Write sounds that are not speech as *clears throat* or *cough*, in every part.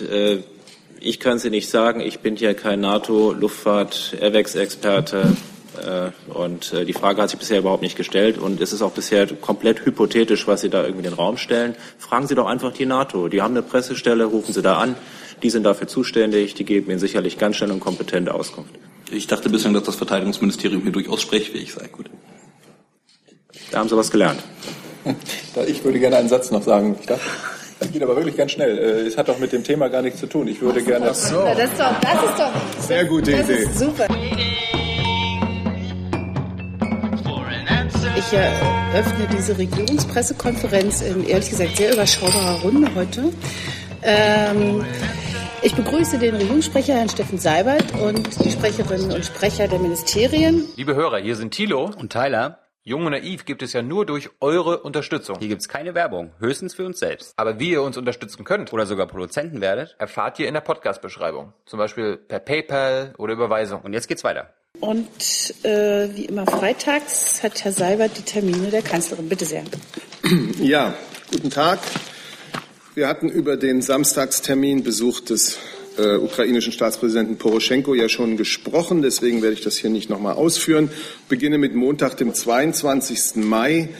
Äh, ich kann Sie nicht sagen. Ich bin hier kein NATO-Luftfahrt-Airwax-Experte. Äh, und äh, die Frage hat sich bisher überhaupt nicht gestellt. Und es ist auch bisher komplett hypothetisch, was Sie da irgendwie in den Raum stellen. Fragen Sie doch einfach die NATO. Die haben eine Pressestelle, rufen Sie da an. Die sind dafür zuständig. Die geben Ihnen sicherlich ganz schnell und kompetente Auskunft. Ich dachte bislang, dass das Verteidigungsministerium hier durchaus sprechfähig sei. Gut. Da haben Sie was gelernt. Ich würde gerne einen Satz noch sagen. Ich darf? Das geht aber wirklich ganz schnell. Äh, es hat doch mit dem Thema gar nichts zu tun. Ich würde gerne. Ach so. das, ist doch, das ist doch. Sehr gute das Idee. Ist super. Ich eröffne diese Regierungspressekonferenz in ehrlich gesagt sehr überschaubarer Runde heute. Ähm, ich begrüße den Regierungssprecher, Herrn Steffen Seibert, und die Sprecherinnen und Sprecher der Ministerien. Liebe Hörer, hier sind Thilo und Tyler. Jung und Naiv gibt es ja nur durch eure Unterstützung. Hier gibt es keine Werbung, höchstens für uns selbst. Aber wie ihr uns unterstützen könnt oder sogar Produzenten werdet, erfahrt ihr in der Podcast-Beschreibung. Zum Beispiel per PayPal oder Überweisung. Und jetzt geht's weiter. Und äh, wie immer freitags hat Herr Seibert die Termine der Kanzlerin. Bitte sehr. Ja, guten Tag. Wir hatten über den Samstagstermin Besuch des äh, ukrainischen Staatspräsidenten Poroschenko ja schon gesprochen. Deswegen werde ich das hier nicht nochmal ausführen. Beginne mit Montag, dem 22. Mai.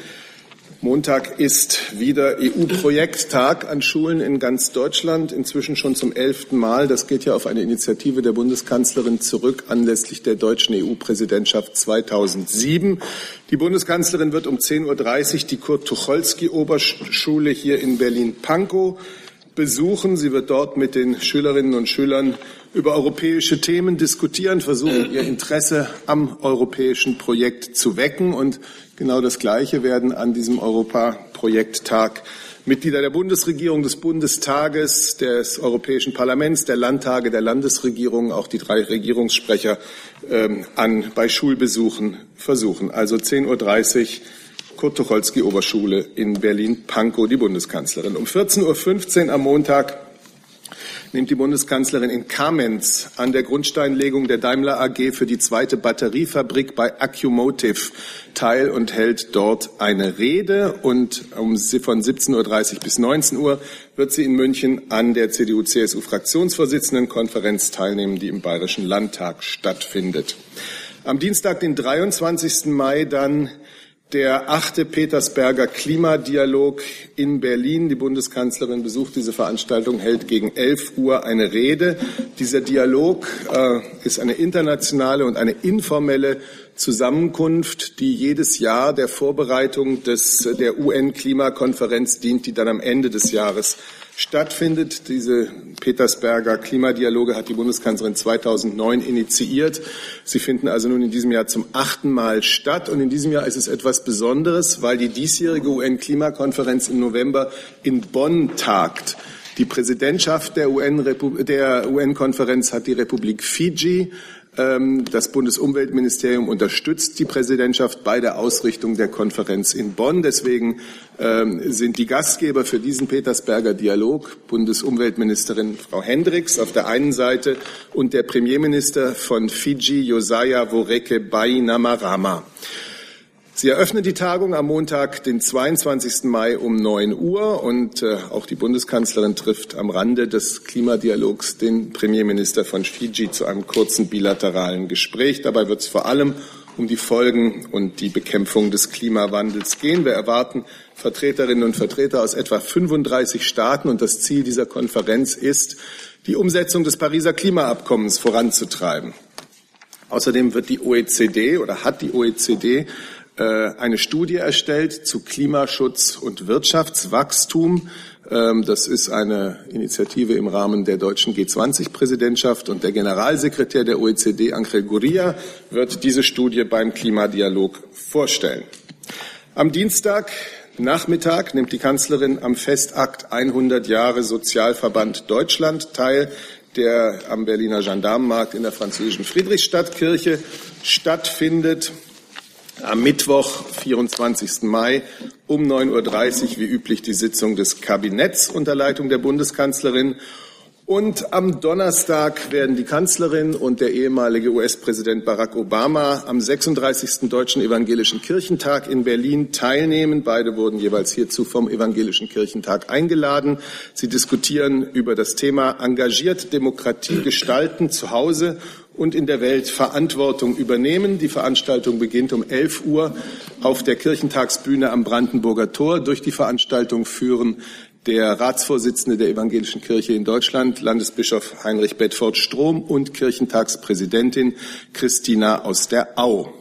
Montag ist wieder EU-Projekttag an Schulen in ganz Deutschland, inzwischen schon zum elften Mal. Das geht ja auf eine Initiative der Bundeskanzlerin zurück anlässlich der deutschen EU-Präsidentschaft 2007. Die Bundeskanzlerin wird um 10.30 Uhr die Kurt-Tucholsky-Oberschule hier in Berlin-Pankow besuchen. Sie wird dort mit den Schülerinnen und Schülern über europäische Themen diskutieren, versuchen, ihr Interesse am europäischen Projekt zu wecken. Und genau das Gleiche werden an diesem Europaprojekttag Mitglieder der Bundesregierung, des Bundestages, des Europäischen Parlaments, der Landtage, der Landesregierung, auch die drei Regierungssprecher ähm, an, bei Schulbesuchen versuchen. Also 10.30 Uhr Kurt Tucholsky Oberschule in Berlin-Pankow, die Bundeskanzlerin. Um 14.15 Uhr am Montag nimmt die Bundeskanzlerin in Kamenz an der Grundsteinlegung der Daimler AG für die zweite Batteriefabrik bei Accumotive teil und hält dort eine Rede. Und um, von 17.30 Uhr bis 19 Uhr wird sie in München an der CDU-CSU-Fraktionsvorsitzendenkonferenz teilnehmen, die im Bayerischen Landtag stattfindet. Am Dienstag, den 23. Mai, dann der achte Petersberger Klimadialog in Berlin. Die Bundeskanzlerin besucht diese Veranstaltung, hält gegen 11 Uhr eine Rede. Dieser Dialog äh, ist eine internationale und eine informelle Zusammenkunft, die jedes Jahr der Vorbereitung des, der UN-Klimakonferenz dient, die dann am Ende des Jahres stattfindet. Diese Petersberger Klimadialoge hat die Bundeskanzlerin 2009 initiiert. Sie finden also nun in diesem Jahr zum achten Mal statt. Und in diesem Jahr ist es etwas Besonderes, weil die diesjährige UN-Klimakonferenz im November in Bonn tagt. Die Präsidentschaft der UN-Konferenz hat die Republik Fiji das Bundesumweltministerium unterstützt die Präsidentschaft bei der Ausrichtung der Konferenz in Bonn. Deswegen ähm, sind die Gastgeber für diesen Petersberger Dialog Bundesumweltministerin Frau Hendricks auf der einen Seite und der Premierminister von Fiji, Josiah Woreke Bainimarama. Sie eröffnet die Tagung am Montag, den 22. Mai um 9 Uhr und äh, auch die Bundeskanzlerin trifft am Rande des Klimadialogs den Premierminister von Fiji zu einem kurzen bilateralen Gespräch. Dabei wird es vor allem um die Folgen und die Bekämpfung des Klimawandels gehen. Wir erwarten Vertreterinnen und Vertreter aus etwa 35 Staaten und das Ziel dieser Konferenz ist, die Umsetzung des Pariser Klimaabkommens voranzutreiben. Außerdem wird die OECD oder hat die OECD eine Studie erstellt zu Klimaschutz und Wirtschaftswachstum. Ähm, das ist eine Initiative im Rahmen der deutschen G20-Präsidentschaft und der Generalsekretär der OECD, Angel Gurria, wird diese Studie beim Klimadialog vorstellen. Am Dienstag Nachmittag nimmt die Kanzlerin am Festakt 100 Jahre Sozialverband Deutschland teil, der am Berliner Gendarmenmarkt in der französischen Friedrichstadtkirche stattfindet am Mittwoch, 24. Mai um 9.30 Uhr wie üblich die Sitzung des Kabinetts unter Leitung der Bundeskanzlerin. Und am Donnerstag werden die Kanzlerin und der ehemalige US-Präsident Barack Obama am 36. Deutschen Evangelischen Kirchentag in Berlin teilnehmen. Beide wurden jeweils hierzu vom Evangelischen Kirchentag eingeladen. Sie diskutieren über das Thema engagiert Demokratie gestalten zu Hause und in der Welt Verantwortung übernehmen. Die Veranstaltung beginnt um 11 Uhr auf der Kirchentagsbühne am Brandenburger Tor. Durch die Veranstaltung führen der Ratsvorsitzende der Evangelischen Kirche in Deutschland, Landesbischof Heinrich Bedford Strom und Kirchentagspräsidentin Christina aus der Au.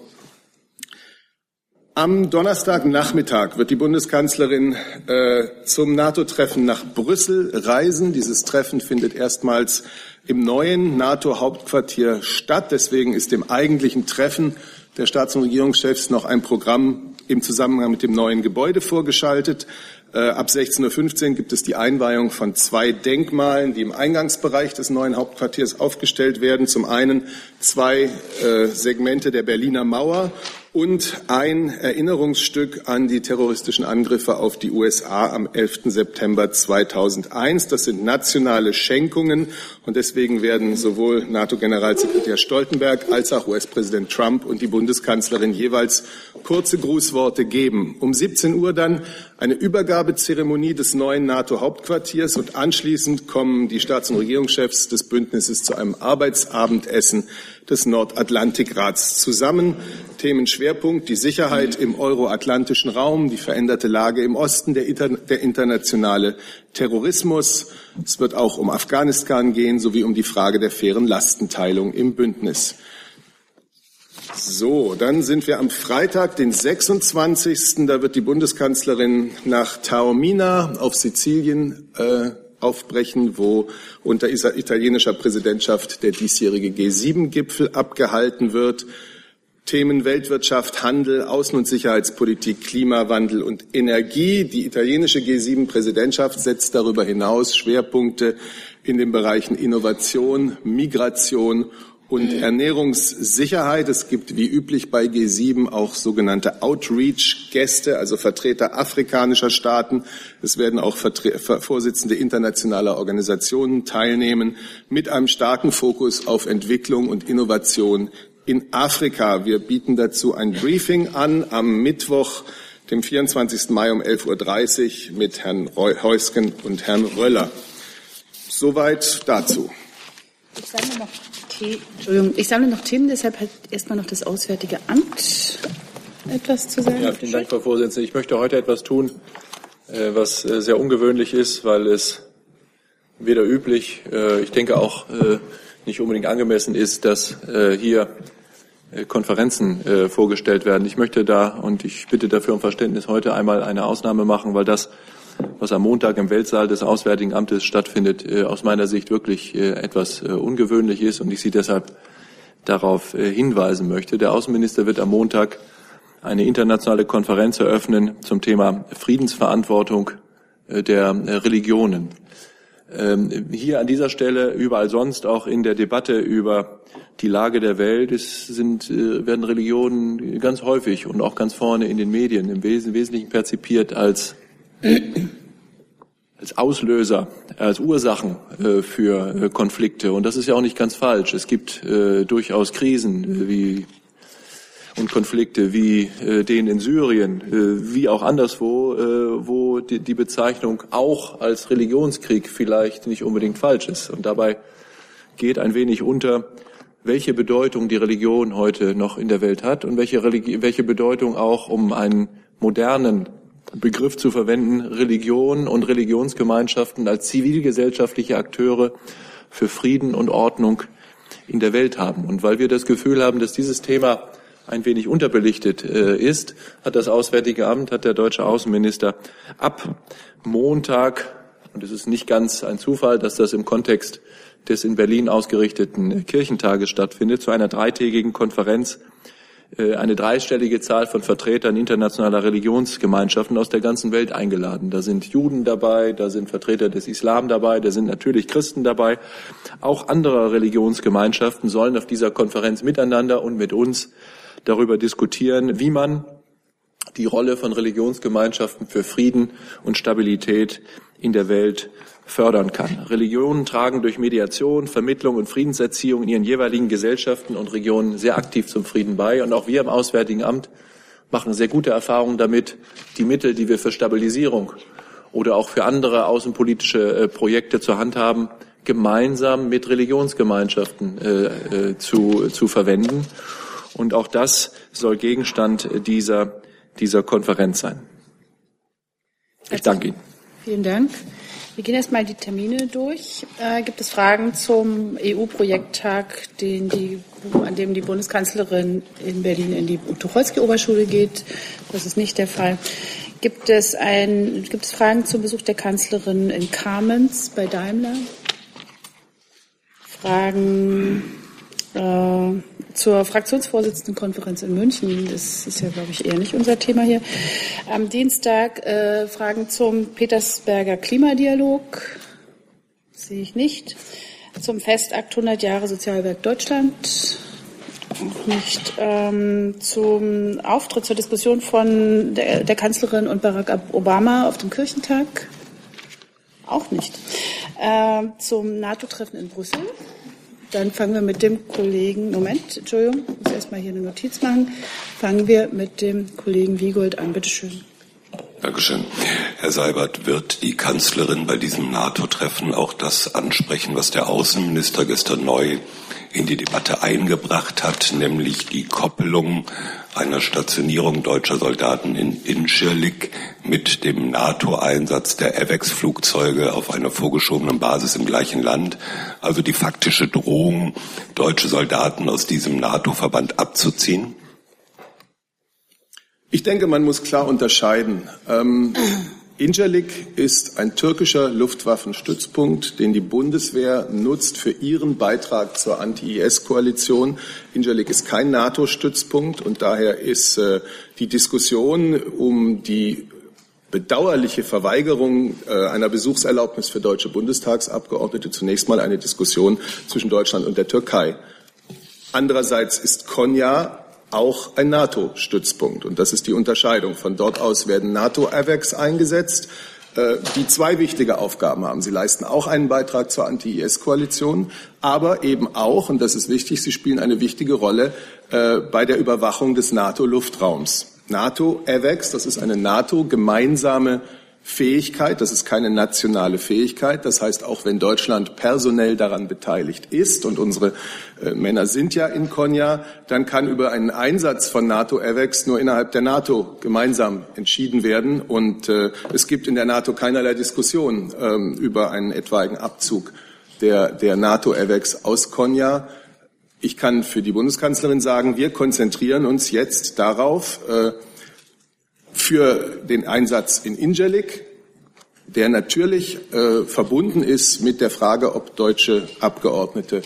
Am Donnerstagnachmittag wird die Bundeskanzlerin äh, zum NATO-Treffen nach Brüssel reisen. Dieses Treffen findet erstmals im neuen NATO-Hauptquartier statt. Deswegen ist dem eigentlichen Treffen der Staats- und Regierungschefs noch ein Programm im Zusammenhang mit dem neuen Gebäude vorgeschaltet. Äh, ab 16.15 Uhr gibt es die Einweihung von zwei Denkmalen, die im Eingangsbereich des neuen Hauptquartiers aufgestellt werden. Zum einen zwei äh, Segmente der Berliner Mauer und ein Erinnerungsstück an die terroristischen Angriffe auf die USA am 11. September 2001. Das sind nationale Schenkungen und deswegen werden sowohl NATO-Generalsekretär Stoltenberg als auch US-Präsident Trump und die Bundeskanzlerin jeweils kurze Grußworte geben. Um 17 Uhr dann eine Übergabezeremonie des neuen NATO-Hauptquartiers und anschließend kommen die Staats- und Regierungschefs des Bündnisses zu einem Arbeitsabendessen des Nordatlantikrats zusammen. Themenschwerpunkt die Sicherheit im euroatlantischen Raum, die veränderte Lage im Osten, der, der internationale Terrorismus. Es wird auch um Afghanistan gehen, sowie um die Frage der fairen Lastenteilung im Bündnis. So, dann sind wir am Freitag, den 26. Da wird die Bundeskanzlerin nach Taormina auf Sizilien äh, aufbrechen, wo unter italienischer Präsidentschaft der diesjährige G7-Gipfel abgehalten wird. Themen Weltwirtschaft, Handel, Außen- und Sicherheitspolitik, Klimawandel und Energie. Die italienische G7-Präsidentschaft setzt darüber hinaus Schwerpunkte in den Bereichen Innovation, Migration und Ernährungssicherheit. Es gibt wie üblich bei G7 auch sogenannte Outreach-Gäste, also Vertreter afrikanischer Staaten. Es werden auch Vertre Vorsitzende internationaler Organisationen teilnehmen, mit einem starken Fokus auf Entwicklung und Innovation in Afrika. Wir bieten dazu ein Briefing an am Mittwoch, dem 24. Mai um 11.30 Uhr mit Herrn Heusken und Herrn Röller. Soweit dazu. Ich sammle noch, Entschuldigung, ich sammle noch Themen, deshalb hat erstmal noch das Auswärtige Amt etwas zu sagen. Ja, vielen Dank, Frau Vorsitzende. Ich möchte heute etwas tun, äh, was äh, sehr ungewöhnlich ist, weil es weder üblich, äh, ich denke auch nicht unbedingt angemessen ist, dass hier Konferenzen vorgestellt werden. Ich möchte da, und ich bitte dafür um Verständnis, heute einmal eine Ausnahme machen, weil das was am Montag im Weltsaal des Auswärtigen Amtes stattfindet, äh, aus meiner Sicht wirklich äh, etwas äh, ungewöhnlich ist und ich Sie deshalb darauf hinweisen möchte. Der Außenminister wird am Montag eine internationale Konferenz eröffnen zum Thema Friedensverantwortung der Religionen. Ähm, hier an dieser Stelle, überall sonst, auch in der Debatte über die Lage der Welt, es sind, werden Religionen ganz häufig und auch ganz vorne in den Medien im Wesentlichen perzipiert als als Auslöser, als Ursachen äh, für äh, Konflikte. Und das ist ja auch nicht ganz falsch. Es gibt äh, durchaus Krisen wie und Konflikte wie den in Syrien, wie auch anderswo, wo die, die Bezeichnung auch als Religionskrieg vielleicht nicht unbedingt falsch ist. Und dabei geht ein wenig unter, welche Bedeutung die Religion heute noch in der Welt hat und welche, Religi welche Bedeutung auch um einen modernen Begriff zu verwenden, Religion und Religionsgemeinschaften als zivilgesellschaftliche Akteure für Frieden und Ordnung in der Welt haben. Und weil wir das Gefühl haben, dass dieses Thema ein wenig unterbelichtet äh, ist, hat das Auswärtige Amt, hat der deutsche Außenminister ab Montag, und es ist nicht ganz ein Zufall, dass das im Kontext des in Berlin ausgerichteten Kirchentages stattfindet, zu einer dreitägigen Konferenz eine dreistellige Zahl von Vertretern internationaler Religionsgemeinschaften aus der ganzen Welt eingeladen. Da sind Juden dabei, da sind Vertreter des Islam dabei, da sind natürlich Christen dabei. Auch andere Religionsgemeinschaften sollen auf dieser Konferenz miteinander und mit uns darüber diskutieren, wie man die Rolle von Religionsgemeinschaften für Frieden und Stabilität in der Welt fördern kann. Religionen tragen durch Mediation, Vermittlung und Friedenserziehung in ihren jeweiligen Gesellschaften und Regionen sehr aktiv zum Frieden bei. Und auch wir im Auswärtigen Amt machen sehr gute Erfahrungen damit, die Mittel, die wir für Stabilisierung oder auch für andere außenpolitische äh, Projekte zur Hand haben, gemeinsam mit Religionsgemeinschaften äh, äh, zu, zu verwenden. Und auch das soll Gegenstand dieser, dieser Konferenz sein. Ich danke Ihnen. Vielen Dank. Wir gehen erstmal die Termine durch. Äh, gibt es Fragen zum EU-Projekttag, an dem die Bundeskanzlerin in Berlin in die Tucholsky-Oberschule geht? Das ist nicht der Fall. Gibt es, ein, gibt es Fragen zum Besuch der Kanzlerin in Kamenz bei Daimler? Fragen äh, zur Fraktionsvorsitzendenkonferenz in München. Das ist ja, glaube ich, eher nicht unser Thema hier. Am Dienstag äh, Fragen zum Petersberger Klimadialog. Sehe ich nicht. Zum Festakt 100 Jahre Sozialwerk Deutschland. Auch nicht. Ähm, zum Auftritt zur Diskussion von der, der Kanzlerin und Barack Obama auf dem Kirchentag. Auch nicht. Äh, zum NATO-Treffen in Brüssel. Dann fangen wir mit dem Kollegen, Moment, Entschuldigung, ich muss erstmal hier eine Notiz machen. Fangen wir mit dem Kollegen Wiegold an. Bitte schön. Dankeschön. Herr Seibert, wird die Kanzlerin bei diesem NATO-Treffen auch das ansprechen, was der Außenminister gestern neu in die Debatte eingebracht hat, nämlich die Koppelung einer Stationierung deutscher Soldaten in Incirlik mit dem NATO-Einsatz der AVEX-Flugzeuge auf einer vorgeschobenen Basis im gleichen Land, also die faktische Drohung, deutsche Soldaten aus diesem NATO-Verband abzuziehen? Ich denke, man muss klar unterscheiden. Ähm, Incirlik ist ein türkischer Luftwaffenstützpunkt, den die Bundeswehr nutzt für ihren Beitrag zur Anti-IS-Koalition. Incirlik ist kein NATO-Stützpunkt und daher ist äh, die Diskussion um die bedauerliche Verweigerung äh, einer Besuchserlaubnis für deutsche Bundestagsabgeordnete zunächst mal eine Diskussion zwischen Deutschland und der Türkei. Andererseits ist Konya auch ein NATO-Stützpunkt. Und das ist die Unterscheidung. Von dort aus werden NATO-AVEX eingesetzt, äh, die zwei wichtige Aufgaben haben. Sie leisten auch einen Beitrag zur Anti-IS-Koalition, aber eben auch, und das ist wichtig, sie spielen eine wichtige Rolle äh, bei der Überwachung des NATO-Luftraums. NATO-AVEX, das ist eine NATO-gemeinsame Fähigkeit, das ist keine nationale Fähigkeit. Das heißt, auch wenn Deutschland personell daran beteiligt ist und unsere äh, Männer sind ja in Konya, dann kann über einen Einsatz von NATO-AVEX nur innerhalb der NATO gemeinsam entschieden werden. Und äh, es gibt in der NATO keinerlei Diskussion ähm, über einen etwaigen Abzug der, der NATO-AVEX aus Konya. Ich kann für die Bundeskanzlerin sagen, wir konzentrieren uns jetzt darauf, äh, für den Einsatz in Ingelik, der natürlich äh, verbunden ist mit der Frage, ob deutsche Abgeordnete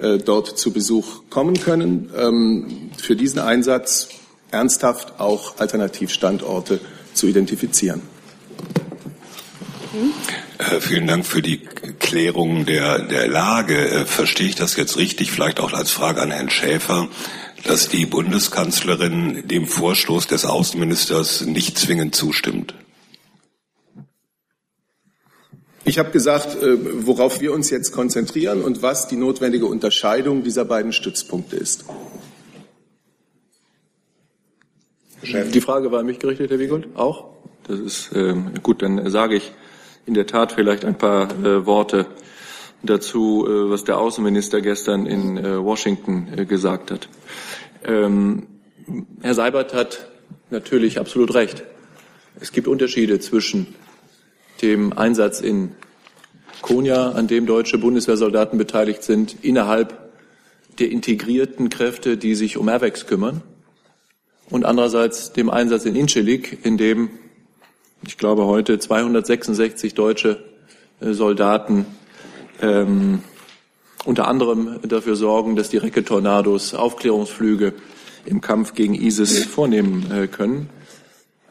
äh, dort zu Besuch kommen können, ähm, für diesen Einsatz ernsthaft auch Alternativstandorte zu identifizieren. Äh, vielen Dank für die Klärung der, der Lage. Äh, verstehe ich das jetzt richtig? Vielleicht auch als Frage an Herrn Schäfer dass die Bundeskanzlerin dem Vorstoß des Außenministers nicht zwingend zustimmt? Ich habe gesagt, äh, worauf wir uns jetzt konzentrieren und was die notwendige Unterscheidung dieser beiden Stützpunkte ist. Die Frage war an mich gerichtet, Herr Wiegold? Auch? Das ist ähm, gut, dann sage ich in der Tat vielleicht ein paar äh, Worte dazu, äh, was der Außenminister gestern in äh, Washington äh, gesagt hat. Ähm, Herr Seibert hat natürlich absolut recht. Es gibt Unterschiede zwischen dem Einsatz in Konya, an dem deutsche Bundeswehrsoldaten beteiligt sind, innerhalb der integrierten Kräfte, die sich um AVEX kümmern, und andererseits dem Einsatz in Incirlik, in dem, ich glaube, heute 266 deutsche Soldaten ähm, unter anderem dafür sorgen, dass die Recke-Tornados Aufklärungsflüge im Kampf gegen ISIS vornehmen äh, können.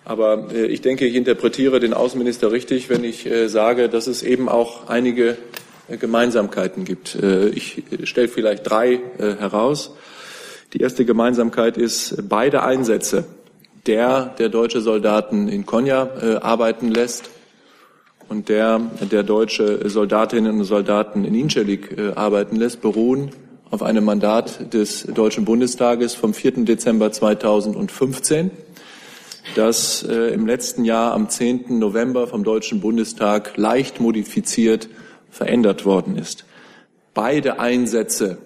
Aber äh, ich denke, ich interpretiere den Außenminister richtig, wenn ich äh, sage, dass es eben auch einige Gemeinsamkeiten gibt. Ich stelle vielleicht drei heraus. Die erste Gemeinsamkeit ist, beide Einsätze, der der deutsche Soldaten in Konya arbeiten lässt und der der deutsche Soldatinnen und Soldaten in Incirlik äh, arbeiten lässt, beruhen auf einem Mandat des Deutschen Bundestages vom 4. Dezember 2015, das äh, im letzten Jahr am 10. November vom Deutschen Bundestag leicht modifiziert verändert worden ist. Beide Einsätze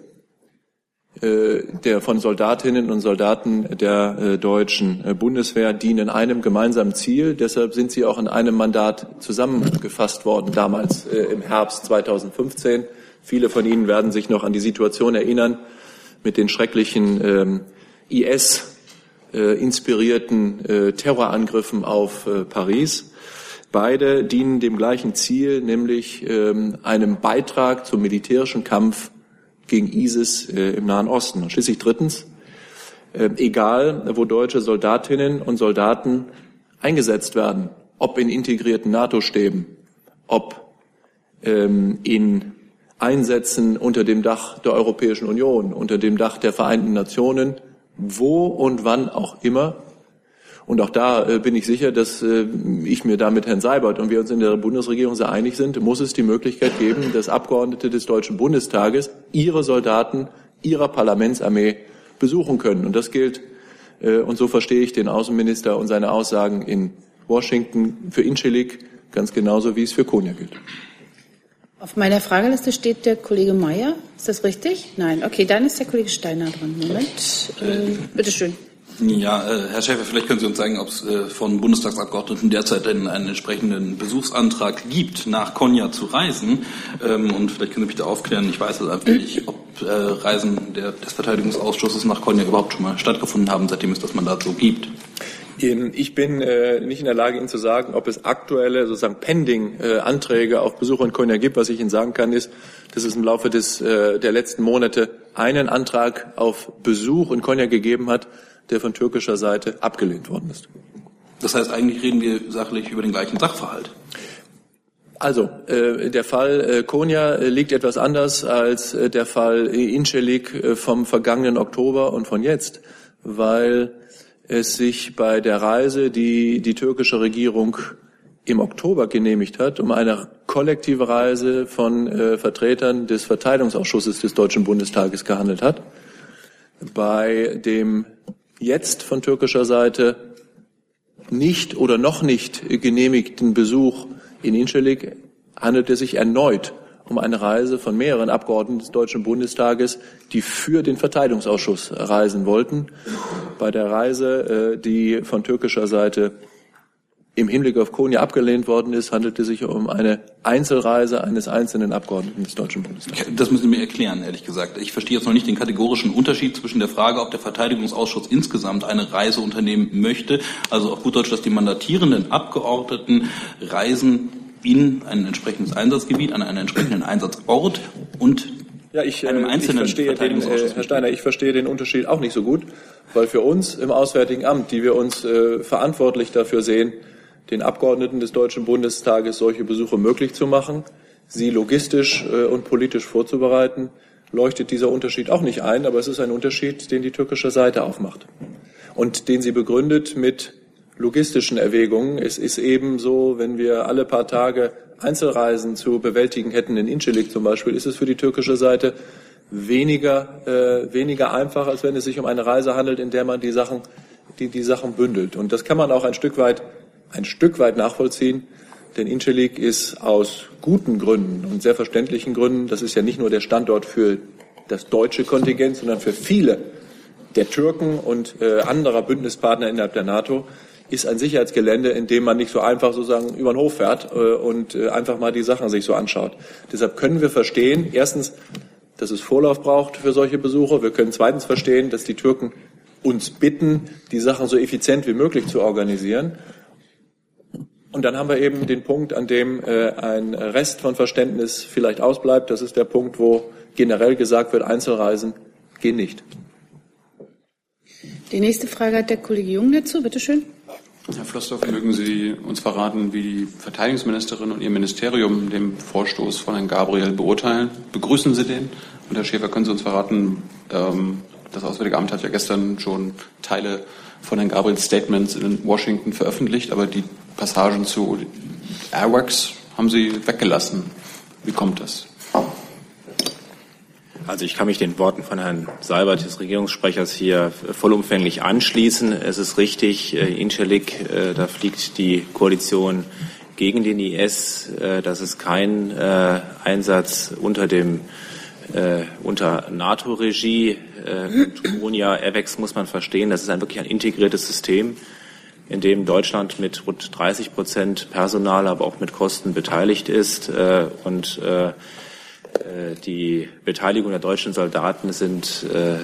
der von Soldatinnen und Soldaten der äh, deutschen äh, Bundeswehr dienen einem gemeinsamen Ziel. Deshalb sind sie auch in einem Mandat zusammengefasst worden, damals im Herbst 2015. Viele von Ihnen werden sich noch an die Situation erinnern mit den schrecklichen ähm, IS inspirierten Terrorangriffen auf Paris. Beide dienen dem gleichen Ziel, nämlich ähm, einem Beitrag zum militärischen Kampf gegen ISIS äh, im Nahen Osten. Und schließlich drittens, äh, egal wo deutsche Soldatinnen und Soldaten eingesetzt werden, ob in integrierten NATO-Stäben, ob ähm, in Einsätzen unter dem Dach der Europäischen Union, unter dem Dach der Vereinten Nationen, wo und wann auch immer, und auch da äh, bin ich sicher, dass äh, ich mir da mit Herrn Seibert und wir uns in der Bundesregierung sehr einig sind, muss es die Möglichkeit geben, dass Abgeordnete des Deutschen Bundestages ihre Soldaten ihrer Parlamentsarmee besuchen können. Und das gilt, äh, und so verstehe ich den Außenminister und seine Aussagen in Washington für Inchelik ganz genauso, wie es für Konya gilt. Auf meiner Frageliste steht der Kollege Mayer. Ist das richtig? Nein. Okay, dann ist der Kollege Steiner dran. Moment. Äh, Bitte schön. Ja, äh, Herr Schäfer, vielleicht können Sie uns sagen, ob es äh, von Bundestagsabgeordneten derzeit einen, einen entsprechenden Besuchsantrag gibt, nach Konya zu reisen. Ähm, und vielleicht können Sie mich da aufklären. Ich weiß es einfach nicht, ob äh, Reisen der, des Verteidigungsausschusses nach Konya überhaupt schon mal stattgefunden haben, seitdem es das Mandat so gibt. Ähm, ich bin äh, nicht in der Lage, Ihnen zu sagen, ob es aktuelle sozusagen Pending-Anträge äh, auf Besuch in Konya gibt. Was ich Ihnen sagen kann, ist, dass es im Laufe des, äh, der letzten Monate einen Antrag auf Besuch in Konya gegeben hat, der von türkischer Seite abgelehnt worden ist. Das heißt, eigentlich reden wir sachlich über den gleichen Sachverhalt. Also, äh, der Fall äh, Konya äh, liegt etwas anders als äh, der Fall Incelik äh, vom vergangenen Oktober und von jetzt, weil es sich bei der Reise, die die türkische Regierung im Oktober genehmigt hat, um eine kollektive Reise von äh, Vertretern des Verteidigungsausschusses des Deutschen Bundestages gehandelt hat. Bei dem jetzt von türkischer Seite nicht oder noch nicht genehmigten Besuch in Incirlik handelt es sich erneut um eine Reise von mehreren Abgeordneten des Deutschen Bundestages, die für den Verteidigungsausschuss reisen wollten. Bei der Reise, äh, die von türkischer Seite im Hinblick auf Konya abgelehnt worden ist, handelte es sich um eine Einzelreise eines einzelnen Abgeordneten des Deutschen Bundestages. Das müssen Sie mir erklären, ehrlich gesagt. Ich verstehe jetzt noch nicht den kategorischen Unterschied zwischen der Frage, ob der Verteidigungsausschuss insgesamt eine Reise unternehmen möchte, also auf gut Deutsch, dass die mandatierenden Abgeordneten reisen in ein entsprechendes Einsatzgebiet, an einen entsprechenden Einsatzort und ja, ich, einem einzelnen ich verstehe den, äh, Herr Steiner, ich verstehe den Unterschied auch nicht so gut, weil für uns im Auswärtigen Amt, die wir uns äh, verantwortlich dafür sehen, den Abgeordneten des Deutschen Bundestages solche Besuche möglich zu machen, sie logistisch äh, und politisch vorzubereiten, leuchtet dieser Unterschied auch nicht ein, aber es ist ein Unterschied, den die türkische Seite aufmacht und den sie begründet mit logistischen Erwägungen. Es ist eben so, wenn wir alle paar Tage Einzelreisen zu bewältigen hätten, in Incirlik zum Beispiel, ist es für die türkische Seite weniger, äh, weniger einfach, als wenn es sich um eine Reise handelt, in der man die Sachen, die, die Sachen bündelt. Und das kann man auch ein Stück weit ein Stück weit nachvollziehen, denn Incirlik ist aus guten Gründen und sehr verständlichen Gründen, das ist ja nicht nur der Standort für das deutsche Kontingent, sondern für viele der Türken und äh, anderer Bündnispartner innerhalb der NATO, ist ein Sicherheitsgelände, in dem man nicht so einfach sozusagen über den Hof fährt äh, und äh, einfach mal die Sachen sich so anschaut. Deshalb können wir verstehen, erstens, dass es Vorlauf braucht für solche Besuche. Wir können zweitens verstehen, dass die Türken uns bitten, die Sachen so effizient wie möglich zu organisieren. Und dann haben wir eben den Punkt, an dem äh, ein Rest von Verständnis vielleicht ausbleibt. Das ist der Punkt, wo generell gesagt wird, Einzelreisen gehen nicht. Die nächste Frage hat der Kollege Jung dazu. Bitte schön. Herr Flossdorf, mögen Sie uns verraten, wie die Verteidigungsministerin und Ihr Ministerium den Vorstoß von Herrn Gabriel beurteilen? Begrüßen Sie den? Und Herr Schäfer, können Sie uns verraten, ähm, das Auswärtige Amt hat ja gestern schon Teile von Herrn Gabriels Statements in Washington veröffentlicht, aber die Passagen zu Airwax haben Sie weggelassen. Wie kommt das? Also ich kann mich den Worten von Herrn Seibert, des Regierungssprechers, hier vollumfänglich anschließen. Es ist richtig, äh, Incelik, äh, da fliegt die Koalition gegen den IS. Äh, das ist kein Einsatz unter dem äh, unter NATO-Regie. Äh, *clears throat* Monia AVEX muss man verstehen, das ist ein wirklich ein integriertes System, in dem Deutschland mit rund 30 Prozent Personal, aber auch mit Kosten beteiligt ist. Äh, und äh, die Beteiligung der deutschen Soldaten sind äh,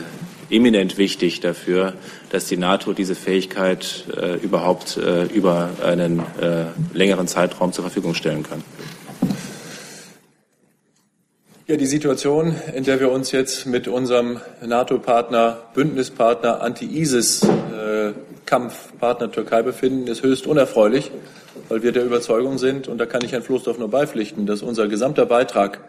eminent wichtig dafür, dass die NATO diese Fähigkeit äh, überhaupt äh, über einen äh, längeren Zeitraum zur Verfügung stellen kann. Ja, die Situation, in der wir uns jetzt mit unserem NATO-Partner, Bündnispartner, Anti-ISIS-Kampfpartner Türkei befinden, ist höchst unerfreulich, weil wir der Überzeugung sind, und da kann ich Herrn Floßdorf nur beipflichten, dass unser gesamter Beitrag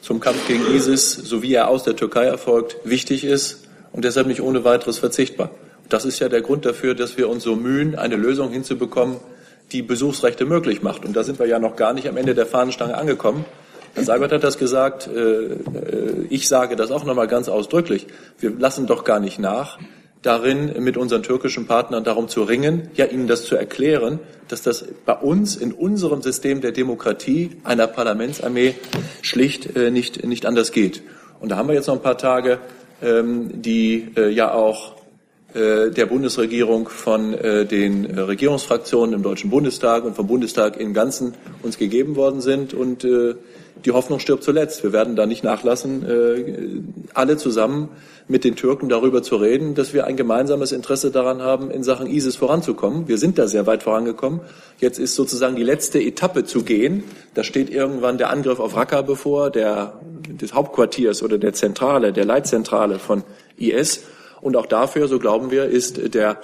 zum Kampf gegen ISIS, so wie er aus der Türkei erfolgt, wichtig ist und deshalb nicht ohne weiteres verzichtbar. Das ist ja der Grund dafür, dass wir uns so mühen, eine Lösung hinzubekommen, die Besuchsrechte möglich macht. Und da sind wir ja noch gar nicht am Ende der Fahnenstange angekommen. Herr Seibert hat das gesagt. Äh, äh, ich sage das auch noch mal ganz ausdrücklich. Wir lassen doch gar nicht nach darin, mit unseren türkischen Partnern darum zu ringen, ja ihnen das zu erklären, dass das bei uns in unserem System der Demokratie einer Parlamentsarmee schlicht äh, nicht, nicht anders geht. Und da haben wir jetzt noch ein paar Tage, ähm, die ja auch der Bundesregierung von den Regierungsfraktionen im Deutschen Bundestag und vom Bundestag im Ganzen uns gegeben worden sind. Und die Hoffnung stirbt zuletzt. Wir werden da nicht nachlassen, äh, alle zusammen mit den Türken darüber zu reden, dass wir ein gemeinsames Interesse daran haben, in Sachen ISIS voranzukommen. Wir sind da sehr weit vorangekommen. Jetzt ist sozusagen die letzte Etappe zu gehen. Da steht irgendwann der Angriff auf Raqqa bevor, der, des Hauptquartiers oder der Zentrale, der Leitzentrale von IS. Und auch dafür, so glauben wir, ist der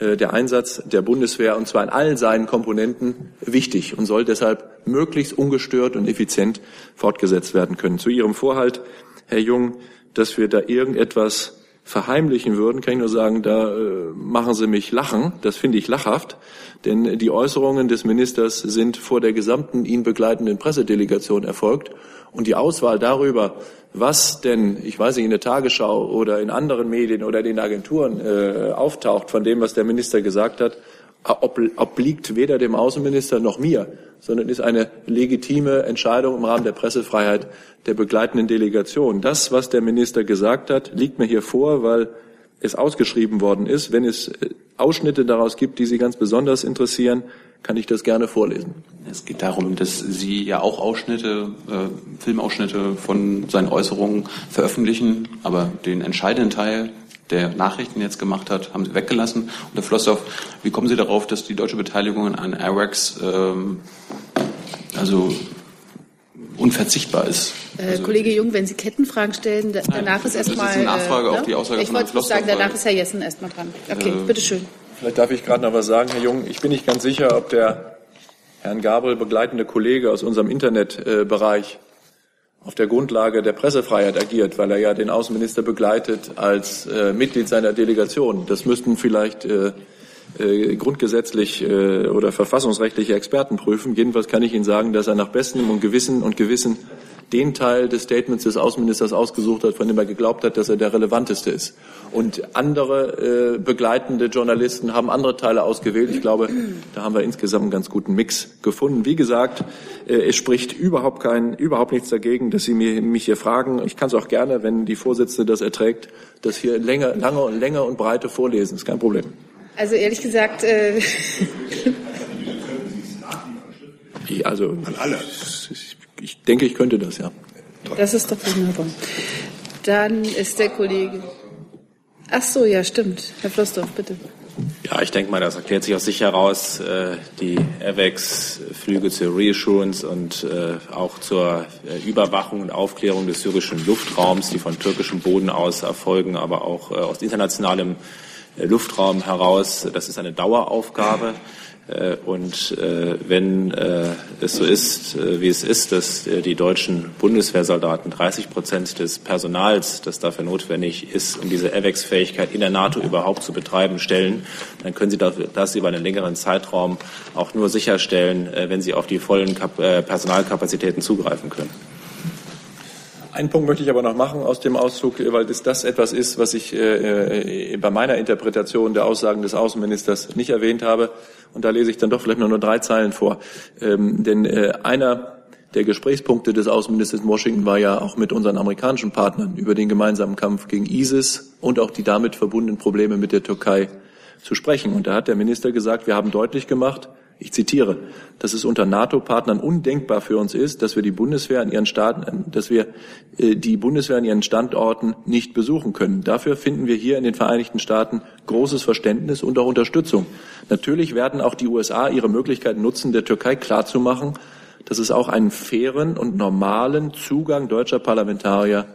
der Einsatz der Bundeswehr, und zwar in allen seinen Komponenten, wichtig und soll deshalb möglichst ungestört und effizient fortgesetzt werden können. Zu Ihrem Vorhalt, Herr Jung, dass wir da irgendetwas verheimlichen würden, kann ich nur sagen, da äh, machen Sie mich lachen. Das finde ich lachhaft, denn die Äußerungen des Ministers sind vor der gesamten ihn begleitenden Pressedelegation erfolgt und die Auswahl darüber, was denn, ich weiß nicht, in der Tagesschau oder in anderen Medien oder den Agenturen äh, auftaucht von dem, was der Minister gesagt hat, obliegt weder dem Außenminister noch mir, sondern ist eine legitime Entscheidung im Rahmen der Pressefreiheit der begleitenden Delegation. Das, was der Minister gesagt hat, liegt mir hier vor, weil es ausgeschrieben worden ist. Wenn es äh, Ausschnitte daraus gibt, die Sie ganz besonders interessieren, kann ich das gerne vorlesen. Es geht darum, dass Sie ja auch Ausschnitte, äh, Filmausschnitte von seinen Äußerungen veröffentlichen, aber den entscheidenden Teil der Nachrichten jetzt gemacht hat, haben Sie weggelassen. Und Herr Flossdorf, wie kommen Sie darauf, dass die deutsche Beteiligung an Airwax ähm, also unverzichtbar ist. Äh, also Kollege Jung, wenn Sie Kettenfragen stellen, da, nein, danach ist erstmal. Das ist eine Nachfrage äh, auf die Aussage ich von Herrn wollte sagen, danach ist Herr Jessen erstmal dran. Okay, äh, bitteschön. Vielleicht darf ich gerade noch was sagen, Herr Jung. Ich bin nicht ganz sicher, ob der Herrn Gabriel begleitende Kollege aus unserem Internetbereich auf der Grundlage der Pressefreiheit agiert, weil er ja den Außenminister begleitet als äh, Mitglied seiner Delegation. Das müssten vielleicht äh, äh, grundgesetzlich äh, oder verfassungsrechtliche Experten prüfen. Jedenfalls kann ich Ihnen sagen, dass er nach bestem und Gewissen und Gewissen den Teil des Statements des Außenministers ausgesucht hat, von dem er geglaubt hat, dass er der relevanteste ist. Und andere äh, begleitende Journalisten haben andere Teile ausgewählt. Ich glaube, da haben wir insgesamt einen ganz guten Mix gefunden. Wie gesagt, äh, es spricht überhaupt kein, überhaupt nichts dagegen, dass Sie mir, mich hier fragen. Ich kann es auch gerne, wenn die Vorsitzende das erträgt, das hier länger, lange und länger und breite vorlesen. Ist kein Problem. Also ehrlich gesagt. Äh also an alle. Ich denke, ich könnte das, ja. Das ist doch wunderbar. Dann ist der Kollege. Ach so, ja, stimmt. Herr Flossdorf, bitte. Ja, ich denke mal, das erklärt sich aus sich heraus. Äh, die AVEX-Flüge zur Reassurance und äh, auch zur äh, Überwachung und Aufklärung des syrischen Luftraums, die von türkischem Boden aus erfolgen, aber auch aus internationalem Luftraum heraus. Das ist eine Daueraufgabe. Äh, und äh, wenn äh, es so ist, wie es ist, dass die deutschen Bundeswehrsoldaten 30 Prozent des Personals, das dafür notwendig ist, um diese AVEX-Fähigkeit in der NATO überhaupt zu betreiben, stellen, dann können Sie das über einen längeren Zeitraum auch nur sicherstellen, wenn Sie auf die vollen Personalkapazitäten zugreifen können. Einen Punkt möchte ich aber noch machen aus dem Auszug, weil das, das etwas ist, was ich äh, bei meiner Interpretation der Aussagen des Außenministers nicht erwähnt habe. Und da lese ich dann doch vielleicht nur, nur drei Zeilen vor. Ähm, denn äh, einer der Gesprächspunkte des Außenministers in Washington war ja auch mit unseren amerikanischen Partnern über den gemeinsamen Kampf gegen ISIS und auch die damit verbundenen Probleme mit der Türkei zu sprechen. Und da hat der Minister gesagt, wir haben deutlich gemacht, ich zitiere, dass es unter NATO-Partnern undenkbar für uns ist, dass wir die Bundeswehr an ihren Staaten, dass wir äh, die Bundeswehr an ihren Standorten nicht besuchen können. Dafür finden wir hier in den Vereinigten Staaten großes Verständnis und auch Unterstützung. Natürlich werden auch die USA ihre Möglichkeiten nutzen, der Türkei klarzumachen, dass es auch einen fairen und normalen Zugang deutscher Parlamentarier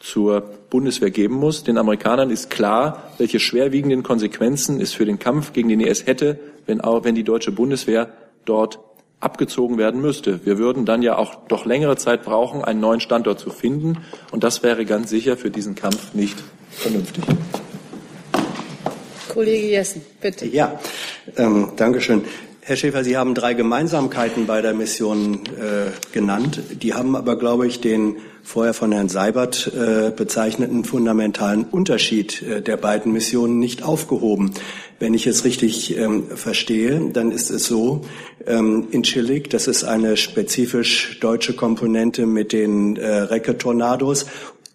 zur Bundeswehr geben muss. Den Amerikanern ist klar, welche schwerwiegenden Konsequenzen es für den Kampf gegen den IS hätte, wenn, auch, wenn die deutsche Bundeswehr dort abgezogen werden müsste. Wir würden dann ja auch doch längere Zeit brauchen, einen neuen Standort zu finden. Und das wäre ganz sicher für diesen Kampf nicht vernünftig. Kollege Jessen, bitte. Ja, ähm, danke schön. Herr Schäfer, Sie haben drei Gemeinsamkeiten bei der Mission äh, genannt. Die haben aber, glaube ich, den vorher von Herrn Seibert äh, bezeichneten fundamentalen Unterschied äh, der beiden Missionen nicht aufgehoben. Wenn ich es richtig ähm, verstehe, dann ist es so, ähm, in Chillig, das ist eine spezifisch deutsche Komponente mit den äh, Recke-Tornados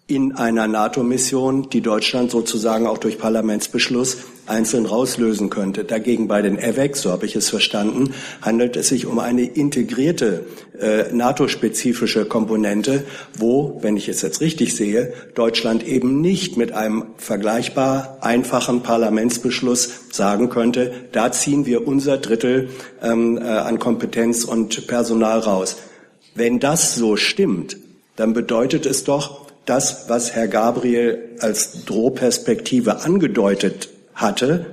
in einer NATO-Mission, die Deutschland sozusagen auch durch Parlamentsbeschluss einzeln rauslösen könnte. Dagegen bei den AVEX, so habe ich es verstanden, handelt es sich um eine integrierte äh, NATO-spezifische Komponente, wo, wenn ich es jetzt richtig sehe, Deutschland eben nicht mit einem vergleichbar einfachen Parlamentsbeschluss sagen könnte, da ziehen wir unser Drittel ähm, äh, an Kompetenz und Personal raus. Wenn das so stimmt, dann bedeutet es doch, das, was Herr Gabriel als Drohperspektive angedeutet hatte,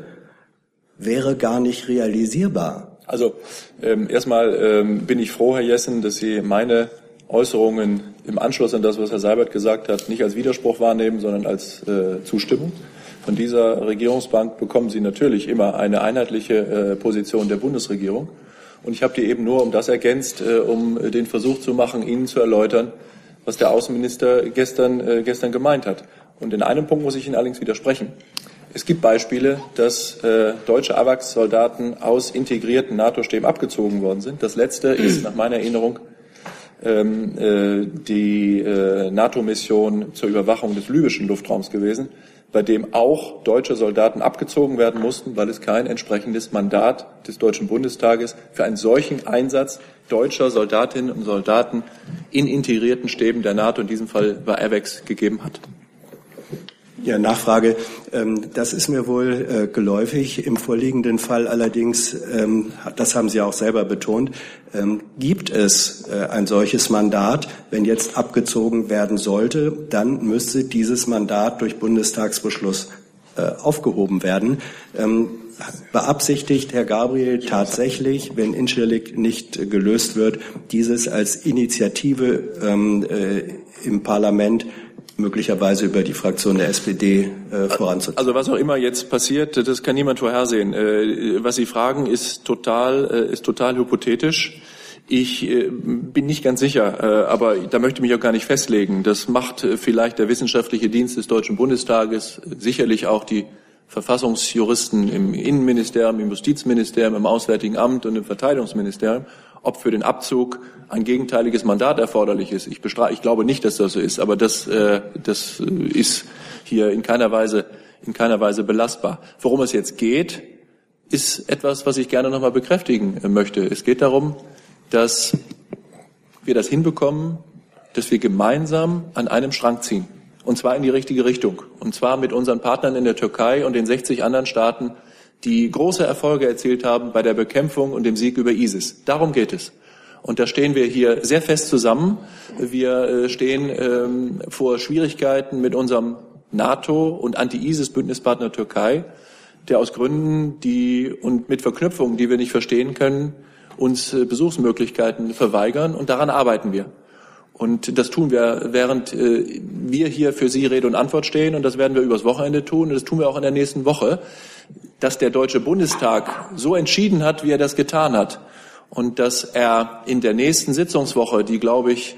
wäre gar nicht realisierbar. Also ähm, erstmal ähm, bin ich froh, Herr Jessen, dass Sie meine Äußerungen im Anschluss an das, was Herr Seibert gesagt hat, nicht als Widerspruch wahrnehmen, sondern als äh, Zustimmung. Von dieser Regierungsbank bekommen Sie natürlich immer eine einheitliche äh, Position der Bundesregierung. Und ich habe die eben nur um das ergänzt, äh, um den Versuch zu machen, Ihnen zu erläutern, was der Außenminister gestern, äh, gestern gemeint hat. Und in einem Punkt muss ich Ihnen allerdings widersprechen. Es gibt Beispiele, dass äh, deutsche AWACS-Soldaten aus integrierten NATO-Stäben abgezogen worden sind. Das letzte ist nach meiner Erinnerung ähm, äh, die äh, NATO-Mission zur Überwachung des libyschen Luftraums gewesen, bei dem auch deutsche Soldaten abgezogen werden mussten, weil es kein entsprechendes Mandat des Deutschen Bundestages für einen solchen Einsatz deutscher Soldatinnen und Soldaten in integrierten Stäben der NATO, in diesem Fall bei AVEX, gegeben hat. Ja, Nachfrage. Ähm, das ist mir wohl äh, geläufig. Im vorliegenden Fall allerdings, ähm, das haben Sie auch selber betont, ähm, gibt es äh, ein solches Mandat. Wenn jetzt abgezogen werden sollte, dann müsste dieses Mandat durch Bundestagsbeschluss äh, aufgehoben werden. Beabsichtigt Herr Gabriel tatsächlich, wenn Incirlik nicht gelöst wird, dieses als Initiative im Parlament möglicherweise über die Fraktion der SPD äh, voranzutreiben. Also was auch immer jetzt passiert, das kann niemand vorhersehen. Äh, was Sie fragen, ist total, äh, ist total hypothetisch. Ich äh, bin nicht ganz sicher, äh, aber da möchte ich mich auch gar nicht festlegen. Das macht äh, vielleicht der wissenschaftliche Dienst des Deutschen Bundestages, sicherlich auch die Verfassungsjuristen im Innenministerium, im Justizministerium, im Auswärtigen Amt und im Verteidigungsministerium ob für den Abzug ein gegenteiliges Mandat erforderlich ist. Ich, bestra ich glaube nicht, dass das so ist, aber das, äh, das ist hier in keiner Weise in keiner Weise belastbar. Worum es jetzt geht, ist etwas, was ich gerne noch mal bekräftigen möchte. Es geht darum, dass wir das hinbekommen, dass wir gemeinsam an einem Strang ziehen. Und zwar in die richtige Richtung. Und zwar mit unseren Partnern in der Türkei und den 60 anderen Staaten, die große Erfolge erzielt haben bei der Bekämpfung und dem Sieg über ISIS. Darum geht es. Und da stehen wir hier sehr fest zusammen. Wir äh, stehen ähm, vor Schwierigkeiten mit unserem NATO- und Anti-ISIS-Bündnispartner Türkei. der aus Gründen, die und mit Verknüpfungen, die wir nicht verstehen können, uns äh, Besuchsmöglichkeiten verweigern. Und daran arbeiten wir. Und das tun wir, während äh, wir hier für Sie Rede und Antwort stehen. Und das werden wir übers Wochenende tun. Und das tun wir auch in der nächsten Woche, dass der Deutsche Bundestag so entschieden hat, wie er das getan hat. Und dass er in der nächsten Sitzungswoche, die, glaube ich,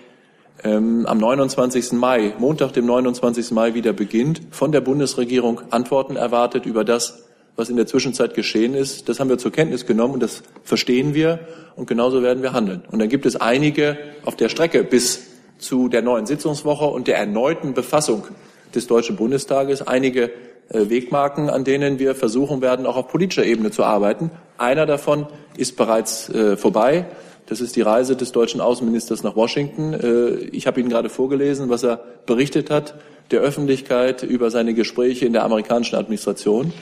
ähm, am 29. Mai, Montag, dem 29. Mai wieder beginnt, von der Bundesregierung Antworten erwartet über das, was in der Zwischenzeit geschehen ist. Das haben wir zur Kenntnis genommen und das verstehen wir und genauso werden wir handeln. Und dann gibt es einige auf der Strecke bis zu der neuen Sitzungswoche und der erneuten Befassung des Deutschen Bundestages einige äh, Wegmarken, an denen wir versuchen werden, auch auf politischer Ebene zu arbeiten. Einer davon ist bereits äh, vorbei. Das ist die Reise des deutschen Außenministers nach Washington. Äh, ich habe Ihnen gerade vorgelesen, was er berichtet hat der Öffentlichkeit über seine Gespräche in der amerikanischen Administration.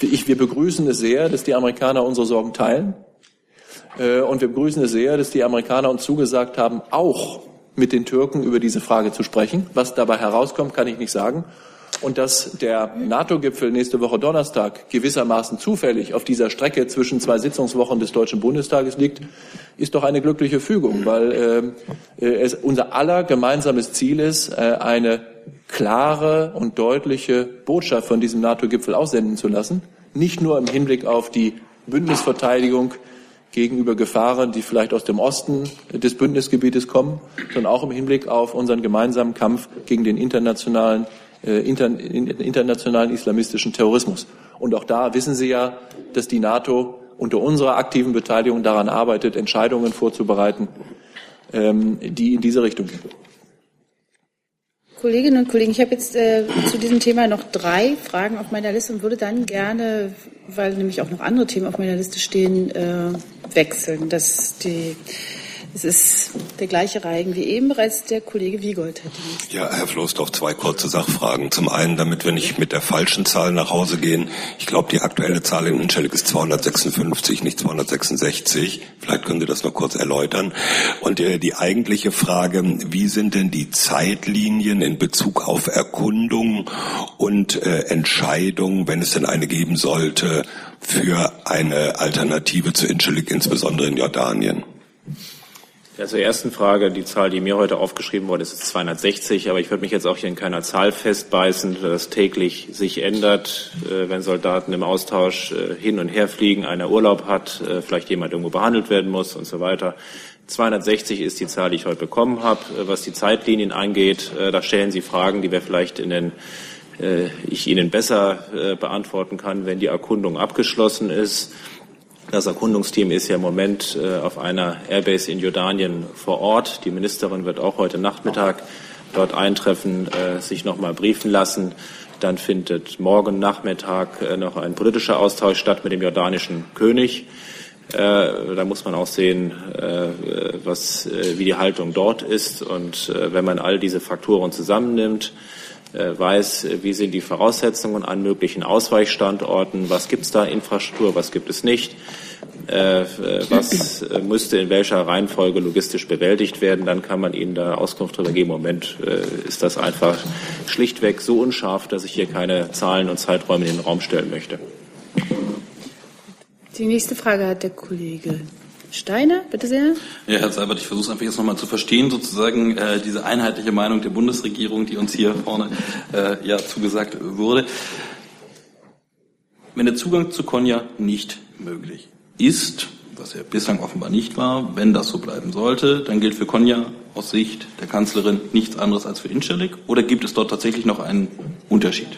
Wir begrüßen es sehr, dass die Amerikaner unsere Sorgen teilen. Und wir begrüßen es sehr, dass die Amerikaner uns zugesagt haben, auch mit den Türken über diese Frage zu sprechen. Was dabei herauskommt, kann ich nicht sagen. Und dass der NATO-Gipfel nächste Woche Donnerstag gewissermaßen zufällig auf dieser Strecke zwischen zwei Sitzungswochen des Deutschen Bundestages liegt, ist doch eine glückliche Fügung, weil äh, es unser aller gemeinsames Ziel ist, äh, eine klare und deutliche Botschaft von diesem NATO-Gipfel aussenden zu lassen. Nicht nur im Hinblick auf die Bündnisverteidigung gegenüber Gefahren, die vielleicht aus dem Osten des Bündnisgebietes kommen, sondern auch im Hinblick auf unseren gemeinsamen Kampf gegen den internationalen, äh, inter, internationalen islamistischen Terrorismus. Und auch da wissen Sie ja, dass die NATO unter unserer aktiven Beteiligung daran arbeitet, Entscheidungen vorzubereiten, ähm, die in diese Richtung gehen. Kolleginnen und Kollegen, ich habe jetzt äh, zu diesem Thema noch drei Fragen auf meiner Liste und würde dann gerne, weil nämlich auch noch andere Themen auf meiner Liste stehen, äh, wechseln. Das die es ist der gleiche Reigen wie eben bereits der Kollege Wiegold hat. Ja, Herr Floßdorf, zwei kurze Sachfragen. Zum einen, damit wir nicht mit der falschen Zahl nach Hause gehen. Ich glaube, die aktuelle Zahl in Inschellig ist 256, nicht 266. Vielleicht können Sie das noch kurz erläutern. Und die, die eigentliche Frage, wie sind denn die Zeitlinien in Bezug auf Erkundung und äh, Entscheidung, wenn es denn eine geben sollte, für eine Alternative zu Inschellig, insbesondere in Jordanien? Ja, zur ersten Frage, die Zahl, die mir heute aufgeschrieben wurde, ist 260, aber ich würde mich jetzt auch hier in keiner Zahl festbeißen, das täglich sich ändert, äh, wenn Soldaten im Austausch äh, hin und her fliegen, einer Urlaub hat, äh, vielleicht jemand irgendwo behandelt werden muss und so weiter. 260 ist die Zahl, die ich heute bekommen habe. Was die Zeitlinien angeht, da stellen Sie Fragen, die wir vielleicht in den ich Ihnen besser beantworten kann, wenn die Erkundung abgeschlossen ist. Das Erkundungsteam ist ja im Moment äh, auf einer Airbase in Jordanien vor Ort. Die Ministerin wird auch heute Nachmittag dort eintreffen, äh, sich noch mal briefen lassen. Dann findet morgen Nachmittag äh, noch ein politischer Austausch statt mit dem jordanischen König. Da muss man auch sehen, was, wie die Haltung dort ist. Und wenn man all diese Faktoren zusammennimmt, weiß, wie sind die Voraussetzungen an möglichen Ausweichstandorten, was gibt es da Infrastruktur, was gibt es nicht, äh, was äh, müsste in welcher Reihenfolge logistisch bewältigt werden, dann kann man Ihnen da Auskunft darüber geben. Im Moment äh, ist das einfach schlichtweg so unscharf, dass ich hier keine Zahlen und Zeiträume in den Raum stellen möchte. Die nächste Frage hat der Kollege Steiner, bitte sehr. Ja, Herr Seibert, ich versuche es einfach jetzt nochmal zu verstehen, sozusagen äh, diese einheitliche Meinung der Bundesregierung, die uns hier vorne äh, ja zugesagt wurde. Wenn der Zugang zu Konya nicht möglich ist, was er bislang offenbar nicht war, wenn das so bleiben sollte, dann gilt für Konya aus Sicht der Kanzlerin nichts anderes als für Incirlik oder gibt es dort tatsächlich noch einen Unterschied?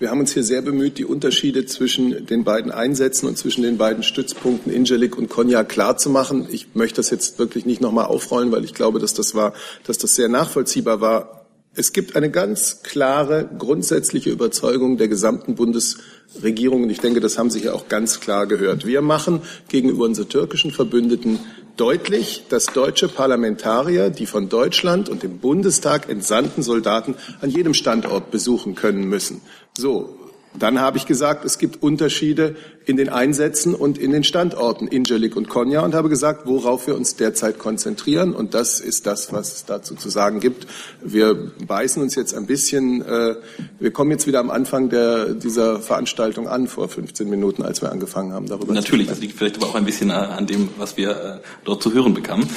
Wir haben uns hier sehr bemüht, die Unterschiede zwischen den beiden Einsätzen und zwischen den beiden Stützpunkten Ingelik und Konya klarzumachen. Ich möchte das jetzt wirklich nicht nochmal aufrollen, weil ich glaube, dass das war, dass das sehr nachvollziehbar war. Es gibt eine ganz klare, grundsätzliche Überzeugung der gesamten Bundesregierung, und ich denke, das haben Sie hier auch ganz klar gehört. Wir machen gegenüber unseren türkischen Verbündeten deutlich, dass deutsche Parlamentarier die von Deutschland und dem Bundestag entsandten Soldaten an jedem Standort besuchen können müssen. So, Dann habe ich gesagt, es gibt Unterschiede in den Einsätzen und in den Standorten Ingelik und Konya und habe gesagt, worauf wir uns derzeit konzentrieren. Und das ist das, was es dazu zu sagen gibt. Wir beißen uns jetzt ein bisschen, äh, wir kommen jetzt wieder am Anfang der, dieser Veranstaltung an, vor 15 Minuten, als wir angefangen haben, darüber Natürlich, das liegt vielleicht aber auch ein bisschen an dem, was wir äh, dort zu hören bekamen.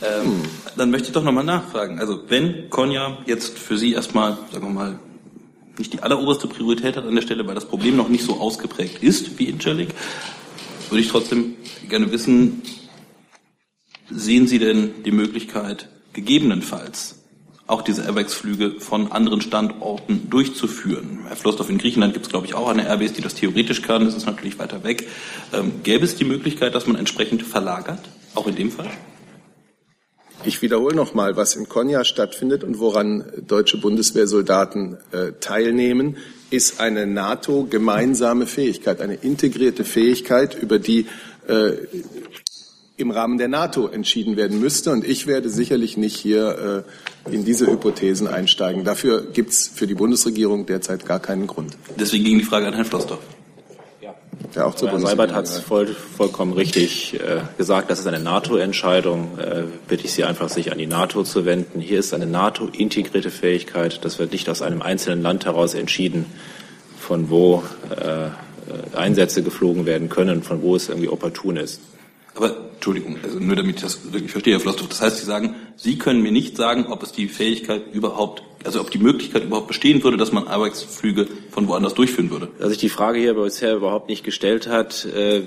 Ähm, hm. Dann möchte ich doch nochmal nachfragen. Also wenn Konya jetzt für Sie erstmal, sagen wir mal, nicht die alleroberste Priorität hat an der Stelle, weil das Problem noch nicht so ausgeprägt ist wie Incirlik, würde ich trotzdem gerne wissen, sehen Sie denn die Möglichkeit, gegebenenfalls auch diese Airbags-Flüge von anderen Standorten durchzuführen. Herr Flossdorf, in Griechenland gibt es, glaube ich, auch eine Airbase, die das theoretisch kann. Das ist natürlich weiter weg. Ähm, gäbe es die Möglichkeit, dass man entsprechend verlagert, auch in dem Fall? Ich wiederhole nochmal, was in Konya stattfindet und woran deutsche Bundeswehrsoldaten äh, teilnehmen, ist eine NATO-gemeinsame Fähigkeit, eine integrierte Fähigkeit, über die äh, im Rahmen der NATO entschieden werden müsste. Und ich werde sicherlich nicht hier äh, in diese Hypothesen einsteigen. Dafür gibt es für die Bundesregierung derzeit gar keinen Grund. Deswegen ging die Frage an Herrn Flossdorf. Ja, auch zu Herr Seibert hat es voll, vollkommen richtig äh, gesagt. Das ist eine NATO-Entscheidung. Äh, bitte ich Sie einfach, sich an die NATO zu wenden. Hier ist eine NATO-integrierte Fähigkeit. Das wird nicht aus einem einzelnen Land heraus entschieden, von wo äh, Einsätze geflogen werden können, von wo es irgendwie opportun ist. Aber Entschuldigung, also nur damit ich das wirklich verstehe, Herr Flossdorf. Das heißt, Sie sagen, Sie können mir nicht sagen, ob es die Fähigkeit überhaupt, also ob die Möglichkeit überhaupt bestehen würde, dass man Arbeitsflüge von woanders durchführen würde. Dass sich die Frage hier bisher überhaupt nicht gestellt hat. Äh,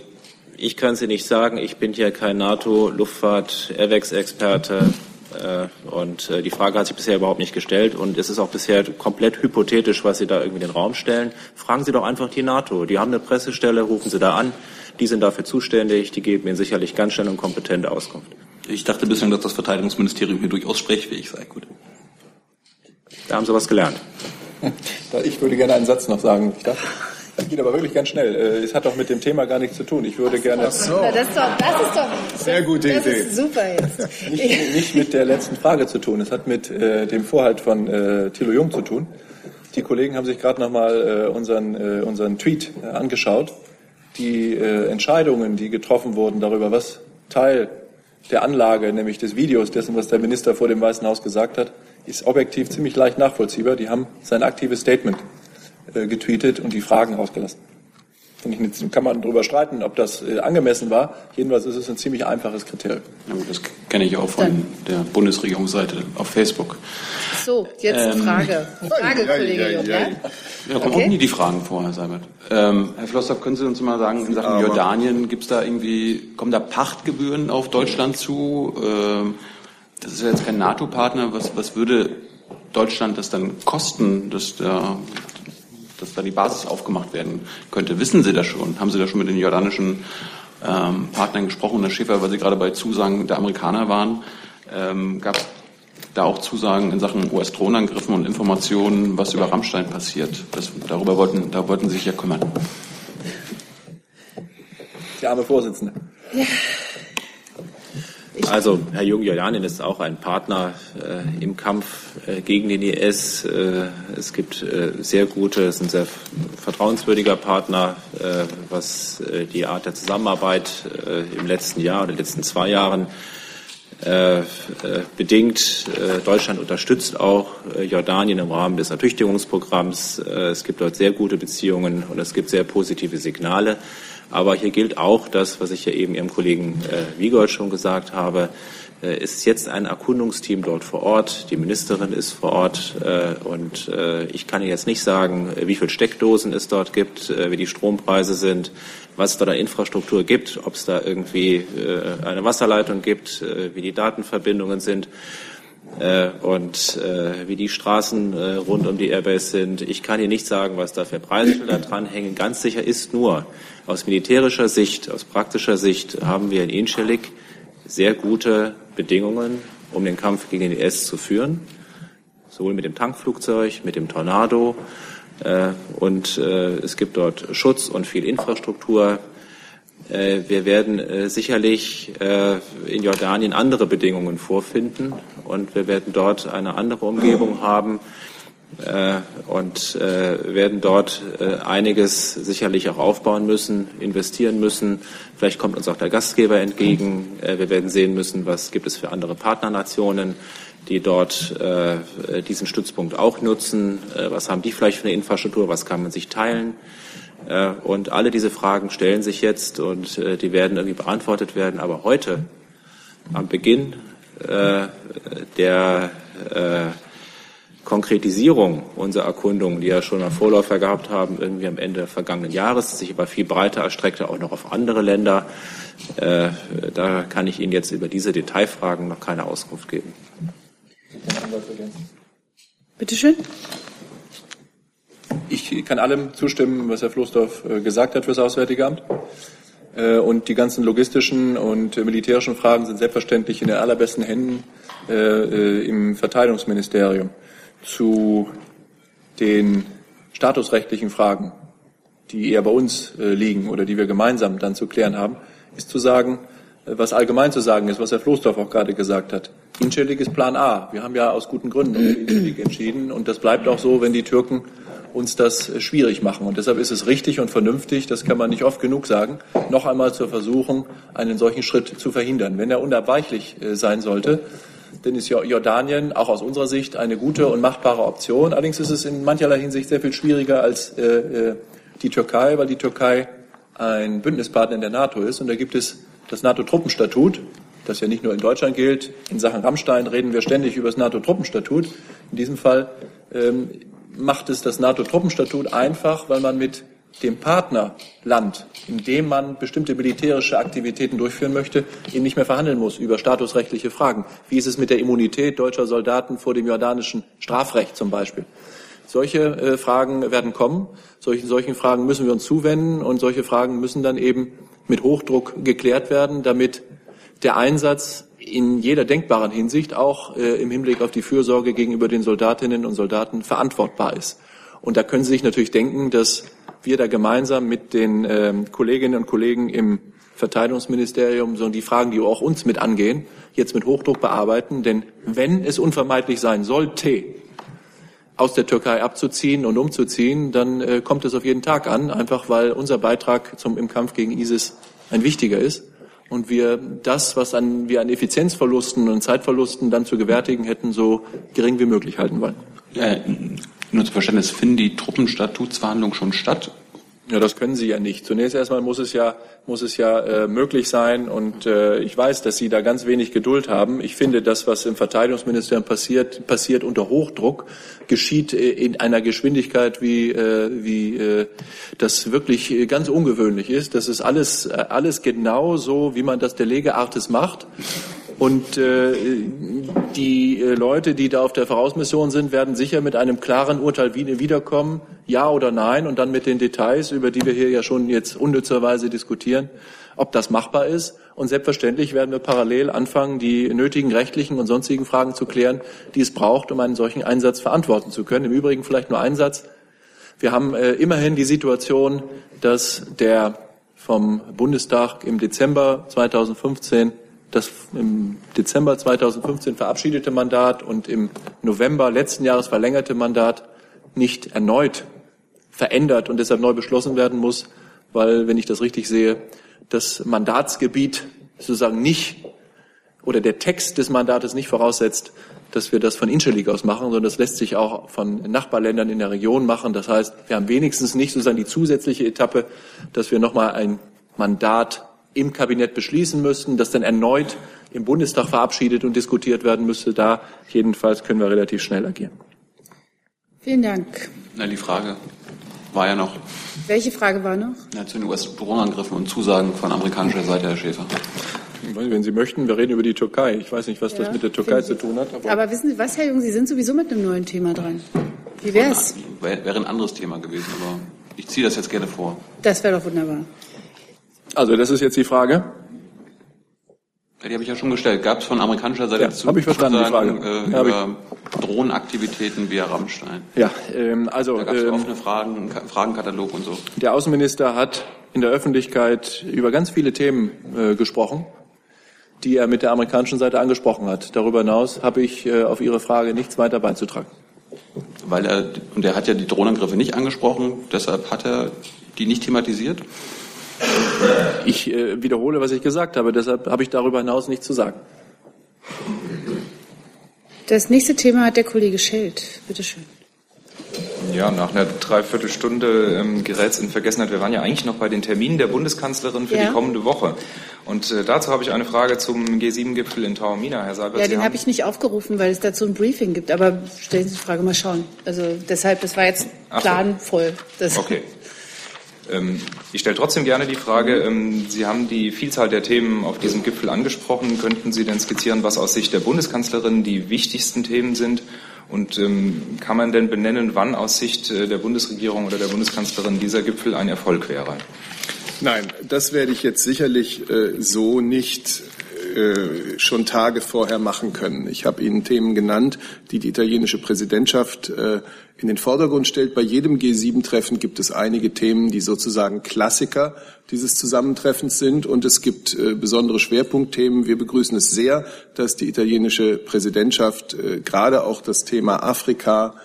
ich kann sie nicht sagen. Ich bin hier kein NATO-Luftfahrt-Airwax-Experte. Äh, und äh, die Frage hat sich bisher überhaupt nicht gestellt. Und es ist auch bisher komplett hypothetisch, was Sie da irgendwie in den Raum stellen. Fragen Sie doch einfach die NATO. Die haben eine Pressestelle, rufen Sie da an. Die sind dafür zuständig, die geben Ihnen sicherlich ganz schnell und kompetente Auskunft. Ich dachte bislang, dass das Verteidigungsministerium hier durchaus sprechfähig sei. Gut. Da haben Sie was gelernt. Ich würde gerne einen Satz noch sagen. Ich darf. Das geht aber wirklich ganz schnell. Äh, es hat doch mit dem Thema gar nichts zu tun. Ich würde gerne. Ach so. Das ist doch, das ist doch sehr gute das Idee. Ist super jetzt. nicht, nicht, mit der letzten Frage zu tun. Es hat mit äh, dem Vorhalt von äh, Thilo Jung zu tun. Die Kollegen haben sich gerade noch mal äh, unseren, äh, unseren Tweet äh, angeschaut die äh, Entscheidungen, die getroffen wurden darüber, was Teil der Anlage, nämlich des Videos dessen, was der Minister vor dem Weißen Haus gesagt hat, ist objektiv ziemlich leicht nachvollziehbar. Die haben sein aktives Statement äh, getweetet und die Fragen ausgelassen. Kann man darüber streiten, ob das äh, angemessen war. Jedenfalls ist es ein ziemlich einfaches Kriterium. Ja, das kenne ich auch von Dann. der Bundesregierungsseite auf Facebook. So, jetzt ähm, Frage. *laughs* Frage, Kollege Jung. Ja, ja, kommen okay. auch nie die Fragen vor, Herr Seibert. Ähm, Herr Flossdorf, können Sie uns mal sagen, in Sachen Aber. Jordanien, gibt's da irgendwie, kommen da Pachtgebühren auf Deutschland zu? Ähm, das ist ja jetzt kein NATO-Partner. Was, was würde Deutschland das dann kosten, dass der dass da die Basis aufgemacht werden könnte. Wissen Sie das schon? Haben Sie da schon mit den jordanischen ähm, Partnern gesprochen? Herr Schäfer, weil Sie gerade bei Zusagen der Amerikaner waren, ähm, gab es da auch Zusagen in Sachen US-Drohnenangriffen und Informationen, was über Rammstein passiert. Das, darüber wollten, da wollten Sie sich ja kümmern. Der arme Vorsitzende. Ja. Also Herr Jung-Jordanien ist auch ein Partner äh, im Kampf äh, gegen den IS. Äh, es gibt äh, sehr gute, es ist ein sehr vertrauenswürdiger Partner, äh, was äh, die Art der Zusammenarbeit im letzten Jahr oder den letzten zwei Jahren bedingt. Deutschland unterstützt auch Jordanien im Rahmen des Ertüchtigungsprogramms. es gibt dort sehr gute Beziehungen und es gibt sehr positive Signale. Aber hier gilt auch das, was ich ja eben Ihrem Kollegen äh, Wiegold schon gesagt habe. Äh, ist jetzt ein Erkundungsteam dort vor Ort. Die Ministerin ist vor Ort. Äh, und äh, ich kann Ihnen jetzt nicht sagen, wie viele Steckdosen es dort gibt, äh, wie die Strompreise sind, was es da an Infrastruktur gibt, ob es da irgendwie äh, eine Wasserleitung gibt, äh, wie die Datenverbindungen sind äh, und äh, wie die Straßen äh, rund um die Airbase sind. Ich kann hier nicht sagen, was da für Preisschilder *clears throat* dranhängen. Ganz sicher ist nur, aus militärischer Sicht, aus praktischer Sicht haben wir in Inschelik sehr gute Bedingungen, um den Kampf gegen den IS zu führen, sowohl mit dem Tankflugzeug, mit dem Tornado. Äh, und äh, es gibt dort Schutz und viel Infrastruktur. Äh, wir werden sicherlich in Jordanien andere Bedingungen vorfinden und wir werden dort eine andere Umgebung haben äh, und äh, werden dort äh, einiges sicherlich auch aufbauen müssen, investieren müssen. Vielleicht kommt uns auch der Gastgeber entgegen. Äh, wir werden sehen müssen, was gibt es für andere Partnernationen, die dort äh, diesen Stützpunkt auch nutzen. Äh, was haben die vielleicht für eine Infrastruktur? Was kann man sich teilen? Und alle diese Fragen stellen sich jetzt und die werden irgendwie beantwortet werden. Aber heute, am Beginn äh, der äh, Konkretisierung unserer Erkundungen, die ja schon einen Vorläufer gehabt haben, irgendwie am Ende vergangenen Jahres, sich aber viel breiter erstreckte, auch noch auf andere Länder. Äh, da kann ich Ihnen jetzt über diese Detailfragen noch keine Auskunft geben. Bitte schön. Ich kann allem zustimmen, was Herr Floßdorf äh, gesagt hat für das Auswärtige Amt. Äh, und die ganzen logistischen und militärischen Fragen sind selbstverständlich in den allerbesten Händen äh, im Verteidigungsministerium. Zu den statusrechtlichen Fragen, die eher bei uns äh, liegen oder die wir gemeinsam dann zu klären haben, ist zu sagen, äh, was allgemein zu sagen ist, was Herr Floßdorf auch gerade gesagt hat. Incelik ist Plan A. Wir haben ja aus guten Gründen Incelik entschieden und das bleibt auch so, wenn die Türken uns das äh, schwierig machen. Und deshalb ist es richtig und vernünftig, das kann man nicht oft genug sagen, noch einmal zu versuchen, einen solchen Schritt zu verhindern. Wenn er unabweichlich sein sollte, dann ist Jordanien auch aus unserer Sicht eine gute und machbare Option. Allerdings ist es in mancherlei Hinsicht sehr viel schwieriger als äh, äh, die Türkei, weil die Türkei ein Bündnispartner in der NATO ist. Und da gibt es das NATO-Truppenstatut, das ja nicht nur in Deutschland gilt. In Sachen Rammstein reden wir ständig über das NATO-Truppenstatut. In diesem Fall ähm, macht es das NATO-Truppenstatut einfach, weil man mit dem Partnerland, in dem man bestimmte militärische Aktivitäten durchführen möchte, eben nicht mehr verhandeln muss über statusrechtliche Fragen. Wie ist es mit der Immunität deutscher Soldaten vor dem jordanischen Strafrecht zum Beispiel? Solche äh, Fragen werden kommen. Solchen, solchen Fragen müssen wir uns zuwenden und solche Fragen müssen dann eben mit Hochdruck geklärt werden, damit der Einsatz in jeder denkbaren Hinsicht auch äh, im Hinblick auf die Fürsorge gegenüber den Soldatinnen und Soldaten verantwortbar ist. Und da können Sie sich natürlich denken, dass wir da gemeinsam mit den ähm, Kolleginnen und Kollegen im Verteidigungsministerium so die Fragen, die auch uns mit angehen, jetzt mit Hochdruck bearbeiten. Denn wenn es unvermeidlich sein sollte, aus der Türkei abzuziehen und umzuziehen, dann äh, kommt es auf jeden Tag an, einfach weil unser Beitrag zum, im Kampf gegen ISIS ein wichtiger ist und wir das, was an, wir an Effizienzverlusten und Zeitverlusten dann zu gewärtigen hätten, so gering wie möglich halten wollen. Äh, nur zum Verständnis, finden die Truppenstatutsverhandlungen schon statt? Ja, das können Sie ja nicht. Zunächst erstmal muss es ja, muss es ja äh, möglich sein. Und äh, ich weiß, dass Sie da ganz wenig Geduld haben. Ich finde, das, was im Verteidigungsministerium passiert, passiert unter Hochdruck, geschieht äh, in einer Geschwindigkeit, wie, äh, wie äh, das wirklich ganz ungewöhnlich ist. Das ist alles, äh, alles genau so, wie man das der Legeartes macht. Und äh, die äh, Leute, die da auf der Vorausmission sind, werden sicher mit einem klaren Urteil wiederkommen, ja oder nein, und dann mit den Details, über die wir hier ja schon jetzt unnützerweise diskutieren, ob das machbar ist. Und selbstverständlich werden wir parallel anfangen, die nötigen rechtlichen und sonstigen Fragen zu klären, die es braucht, um einen solchen Einsatz verantworten zu können. Im Übrigen vielleicht nur ein Satz. Wir haben äh, immerhin die Situation, dass der vom Bundestag im Dezember 2015 das im Dezember 2015 verabschiedete Mandat und im November letzten Jahres verlängerte Mandat nicht erneut verändert und deshalb neu beschlossen werden muss, weil, wenn ich das richtig sehe, das Mandatsgebiet sozusagen nicht oder der Text des Mandates nicht voraussetzt, dass wir das von Inchelik aus machen, sondern das lässt sich auch von Nachbarländern in der Region machen. Das heißt, wir haben wenigstens nicht sozusagen die zusätzliche Etappe, dass wir nochmal ein Mandat im Kabinett beschließen müssten, das dann erneut im Bundestag verabschiedet und diskutiert werden müsste. Da jedenfalls können wir relativ schnell agieren. Vielen Dank. Na, die Frage war ja noch. Welche Frage war noch? Ja, zu den US-Drohnenangriffen und Zusagen von amerikanischer Seite, Herr Schäfer. Wenn Sie möchten, wir reden über die Türkei. Ich weiß nicht, was ja, das mit der Türkei zu tun hat. Aber, aber, wissen Sie was, Herr Jung, Sie sind sowieso mit einem neuen Thema dran. Wie wäre es? Wäre ein anderes Thema gewesen, aber ich ziehe das jetzt gerne vor. Das wäre doch wunderbar. Also das ist jetzt die Frage. Die habe ich ja schon gestellt. Gab es von amerikanischer Seite ja, zu ich verstanden, die Frage. Äh, ja, über Drohnenaktivitäten via Rammstein? Ja, ähm, also da gab es ähm, offene Fragen, Fragenkatalog und so. Der Außenminister hat in der Öffentlichkeit über ganz viele Themen äh, gesprochen, die er mit der amerikanischen Seite angesprochen hat. Darüber hinaus habe ich äh, auf Ihre Frage nichts weiter beizutragen. weil er, und er hat ja die Drohnenangriffe nicht angesprochen, deshalb hat er die nicht thematisiert? Ich äh, wiederhole, was ich gesagt habe, deshalb habe ich darüber hinaus nichts zu sagen. Das nächste Thema hat der Kollege Schelt. Bitte schön. Ja, nach einer Dreiviertelstunde ähm, gerät es in Vergessenheit. Wir waren ja eigentlich noch bei den Terminen der Bundeskanzlerin für Ja. die kommende Woche. Und äh, dazu habe ich eine Frage zum G7-Gipfel in Taormina, Herr Seibert. Ja, Sie den habe ich nicht aufgerufen, weil es dazu ein Briefing gibt. Aber stellen Sie die Frage, mal schauen. Also deshalb, das war jetzt so. planvoll. Das Okay. Ähm, ich stelle trotzdem gerne die Frage, ähm, Sie haben die Vielzahl der Themen auf diesem Gipfel angesprochen. Könnten Sie denn skizzieren, was aus Sicht der Bundeskanzlerin die wichtigsten Themen sind? Und ähm, kann man denn benennen, wann aus Sicht äh, der Bundesregierung oder der Bundeskanzlerin dieser Gipfel ein Erfolg wäre? Nein, das werde ich jetzt sicherlich äh, so nicht äh, schon Tage vorher machen können. Ich habe Ihnen Themen genannt, die die italienische Präsidentschaft äh, in den Vordergrund stellt. Bei jedem G7-Treffen gibt es einige Themen, die sozusagen Klassiker dieses Zusammentreffens sind. Und es gibt äh, besondere Schwerpunktthemen. Wir begrüßen es sehr, dass die italienische Präsidentschaft gerade auch das Thema Afrika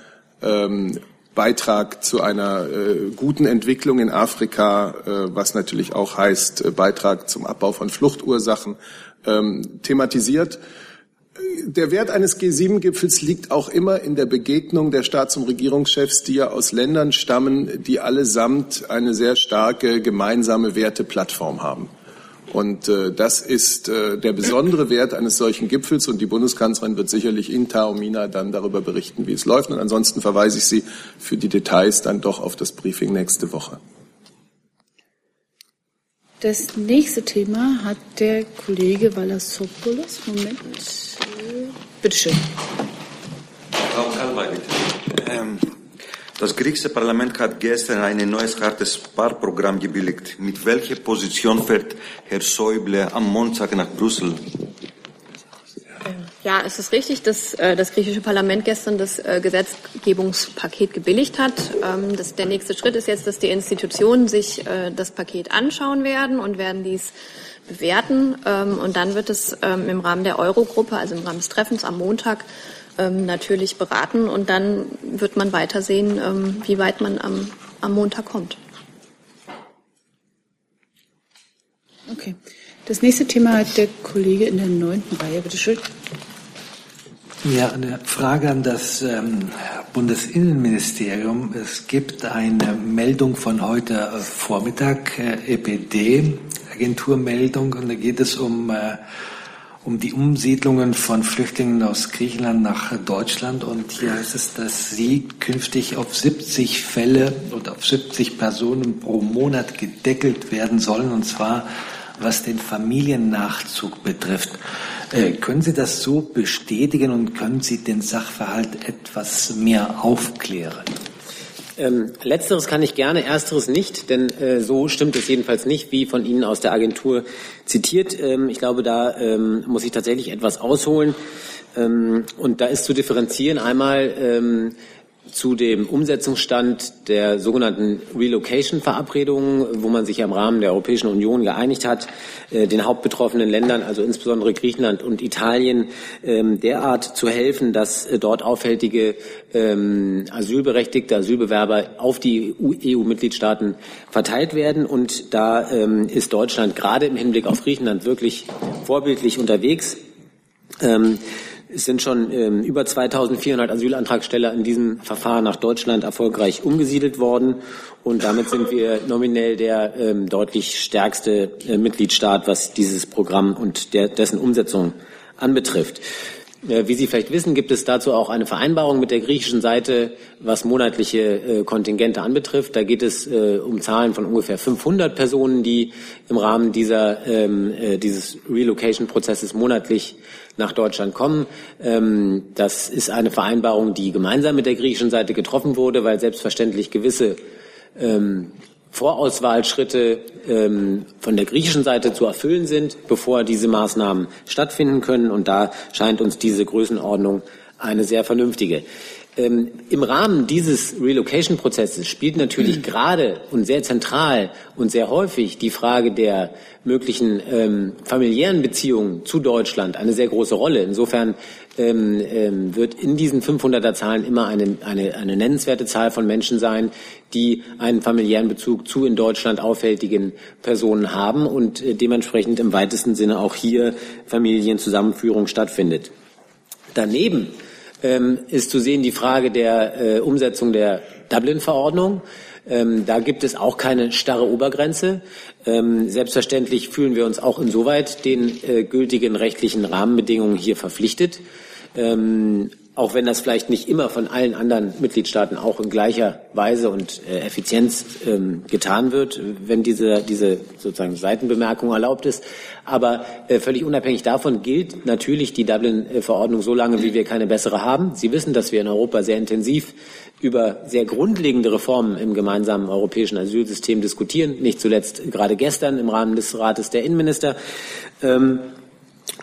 ähm, Beitrag zu einer äh, guten Entwicklung in Afrika, äh, was natürlich auch heißt äh, Beitrag zum Abbau von Fluchtursachen, ähm, thematisiert. Der Wert eines G7-Gipfels liegt auch immer in der Begegnung der Staats- und Regierungschefs, die ja aus Ländern stammen, die allesamt eine sehr starke gemeinsame Werteplattform haben. Und äh, das ist äh, der besondere Wert eines solchen Gipfels. Und die Bundeskanzlerin wird sicherlich in Taormina dann darüber berichten, wie es läuft. Und ansonsten verweise ich Sie für die Details dann doch auf das Briefing nächste Woche. Das nächste Thema hat der Kollege Valassopoulos. Moment. Bitte schön. Frau Kalbay, bitte. Ähm, das griechische Parlament hat gestern ein neues hartes Sparprogramm gebilligt. Mit welcher Position fährt Herr Schäuble am Montag nach Brüssel? Ja, es ist richtig, dass äh, das griechische Parlament gestern das äh, Gesetzgebungspaket gebilligt hat. Ähm, das, der nächste Schritt ist jetzt, dass die Institutionen sich äh, das Paket anschauen werden und werden dies bewerten. Ähm, und dann wird es ähm, im Rahmen der Eurogruppe, also im Rahmen des Treffens am Montag, ähm, natürlich beraten. Und dann wird man weitersehen, ähm, wie weit man am, am Montag kommt. Okay. Das nächste Thema hat der Kollege in der neunten Reihe. Bitte schön. Ja, eine Frage an das ähm, Bundesinnenministerium. Es gibt eine Meldung von heute Vormittag, äh, EPD, Agenturmeldung, und da geht es um, äh, um die Umsiedlungen von Flüchtlingen aus Griechenland nach Deutschland. Und hier heißt es, dass sie künftig auf 70 Fälle und auf 70 Personen pro Monat gedeckelt werden sollen, und zwar was den Familiennachzug betrifft. Äh, können Sie das so bestätigen und können Sie den Sachverhalt etwas mehr aufklären? Ähm, letzteres kann ich gerne, ersteres nicht, denn äh, so stimmt es jedenfalls nicht, wie von Ihnen aus der Agentur zitiert. Ähm, ich glaube, da ähm, muss ich tatsächlich etwas ausholen. Ähm, und da ist zu differenzieren einmal ähm, zu dem Umsetzungsstand der sogenannten Relocation-Verabredungen, wo man sich im Rahmen der Europäischen Union geeinigt hat, äh, den hauptbetroffenen Ländern, also insbesondere Griechenland und Italien, ähm, derart zu helfen, dass äh, dort auffällige ähm, Asylberechtigte, Asylbewerber auf die EU-Mitgliedstaaten verteilt werden. Und da ähm, ist Deutschland gerade im Hinblick auf Griechenland wirklich vorbildlich unterwegs. Es sind schon ähm, über 2400 Asylantragsteller in diesem Verfahren nach Deutschland erfolgreich umgesiedelt worden. Und damit sind wir nominell der ähm, deutlich stärkste äh, Mitgliedstaat, was dieses Programm und der, dessen Umsetzung anbetrifft. Äh, Wie Sie vielleicht wissen, gibt es dazu auch eine Vereinbarung mit der griechischen Seite, was monatliche äh, Kontingente anbetrifft. Da geht es äh, um Zahlen von ungefähr 500 Personen, die im Rahmen dieser, ähm, äh, dieses Relocation-Prozesses monatlich nach Deutschland kommen. Ähm, das ist eine Vereinbarung, die gemeinsam mit der griechischen Seite getroffen wurde, weil selbstverständlich gewisse ähm, Vorauswahlschritte ähm, von der griechischen Seite zu erfüllen sind, bevor diese Maßnahmen stattfinden können. Und da scheint uns diese Größenordnung eine sehr vernünftige. Ähm, Im Rahmen dieses Relocation-Prozesses spielt natürlich mhm. gerade und sehr zentral und sehr häufig die Frage der möglichen ähm, familiären Beziehungen zu Deutschland eine sehr große Rolle. Insofern ähm, ähm, wird in diesen 500er Zahlen immer eine, eine, eine nennenswerte Zahl von Menschen sein, die einen familiären Bezug zu in Deutschland auffälligen Personen haben und äh, dementsprechend im weitesten Sinne auch hier Familienzusammenführung stattfindet. Daneben ist zu sehen die Frage der äh, Umsetzung der Dublin-Verordnung. Ähm, da gibt es auch keine starre Obergrenze. Ähm, selbstverständlich fühlen wir uns auch insoweit den äh, gültigen rechtlichen Rahmenbedingungen hier verpflichtet. Ähm, auch wenn das vielleicht nicht immer von allen anderen Mitgliedstaaten auch in gleicher Weise und äh, Effizienz ähm, getan wird, wenn diese, diese sozusagen Seitenbemerkung erlaubt ist. Aber äh, völlig unabhängig davon gilt natürlich die Dublin-Verordnung so lange, wie wir keine bessere haben. Sie wissen, dass wir in Europa sehr intensiv über sehr grundlegende Reformen im gemeinsamen europäischen Asylsystem diskutieren, nicht zuletzt gerade gestern im Rahmen des Rates der Innenminister. Ähm,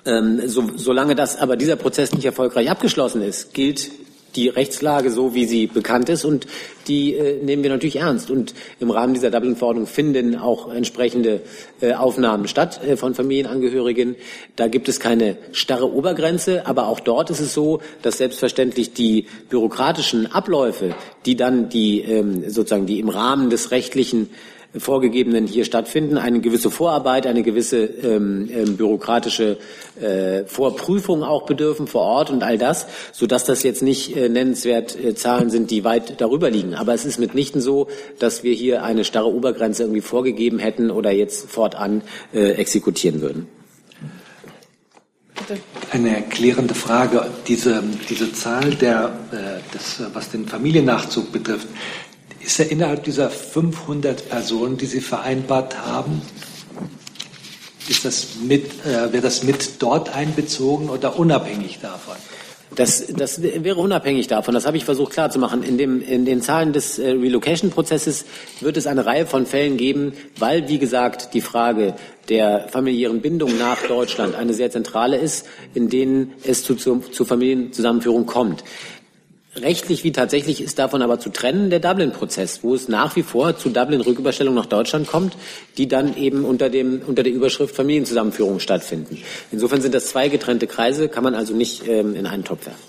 ähm, so, solange das aber dieser Prozess nicht erfolgreich abgeschlossen ist, gilt die Rechtslage so, wie sie bekannt ist und die äh, nehmen wir natürlich ernst. Und im Rahmen dieser Dublin-Verordnung finden auch entsprechende äh, Aufnahmen statt äh, von Familienangehörigen. Da gibt es keine starre Obergrenze, aber auch dort ist es so, dass selbstverständlich die bürokratischen Abläufe, die dann die ähm, sozusagen die im Rahmen des rechtlichen vorgegebenen hier stattfinden, eine gewisse Vorarbeit, eine gewisse ähm, ähm, bürokratische äh, Vorprüfung auch bedürfen vor Ort und all das, so dass das jetzt nicht äh, nennenswert äh, Zahlen sind, die weit darüber liegen. Aber es ist mitnichten so, dass wir hier eine starre Obergrenze irgendwie vorgegeben hätten oder jetzt fortan äh, exekutieren würden. Eine erklärende Frage. Diese, diese Zahl, der, äh, des, was den Familiennachzug betrifft, ist er innerhalb dieser 500 Personen, die Sie vereinbart haben, ist das mit, äh, wird das mit dort einbezogen oder unabhängig davon? Das, das wäre unabhängig davon. Das habe ich versucht klarzumachen. In, dem, in den Zahlen des äh, Relocation-Prozesses wird es eine Reihe von Fällen geben, weil, wie gesagt, die Frage der familiären Bindung nach Deutschland eine sehr zentrale ist, in denen es zu, zu, zu Familienzusammenführung kommt. Rechtlich wie tatsächlich ist davon aber zu trennen der Dublin-Prozess, wo es nach wie vor zu Dublin-Rücküberstellung nach Deutschland kommt, die dann eben unter, dem, unter der Überschrift Familienzusammenführung stattfinden. Insofern sind das zwei getrennte Kreise, kann man also nicht ähm, in einen Topf werfen.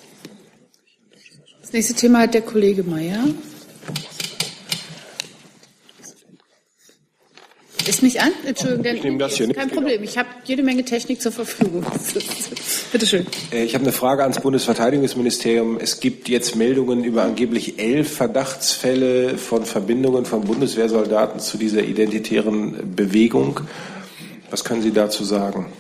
Das nächste Thema hat der Kollege Mayer. Ist nicht an? Entschuldigung, ich nehme das hier nicht. Kein Problem. Ich habe jede Menge Technik zur Verfügung. *laughs* Bitte schön. Äh, ich habe eine Frage ans Bundesverteidigungsministerium. Es gibt jetzt Meldungen über angeblich elf Verdachtsfälle von Verbindungen von Bundeswehrsoldaten zu dieser identitären Bewegung. Was können Sie dazu sagen?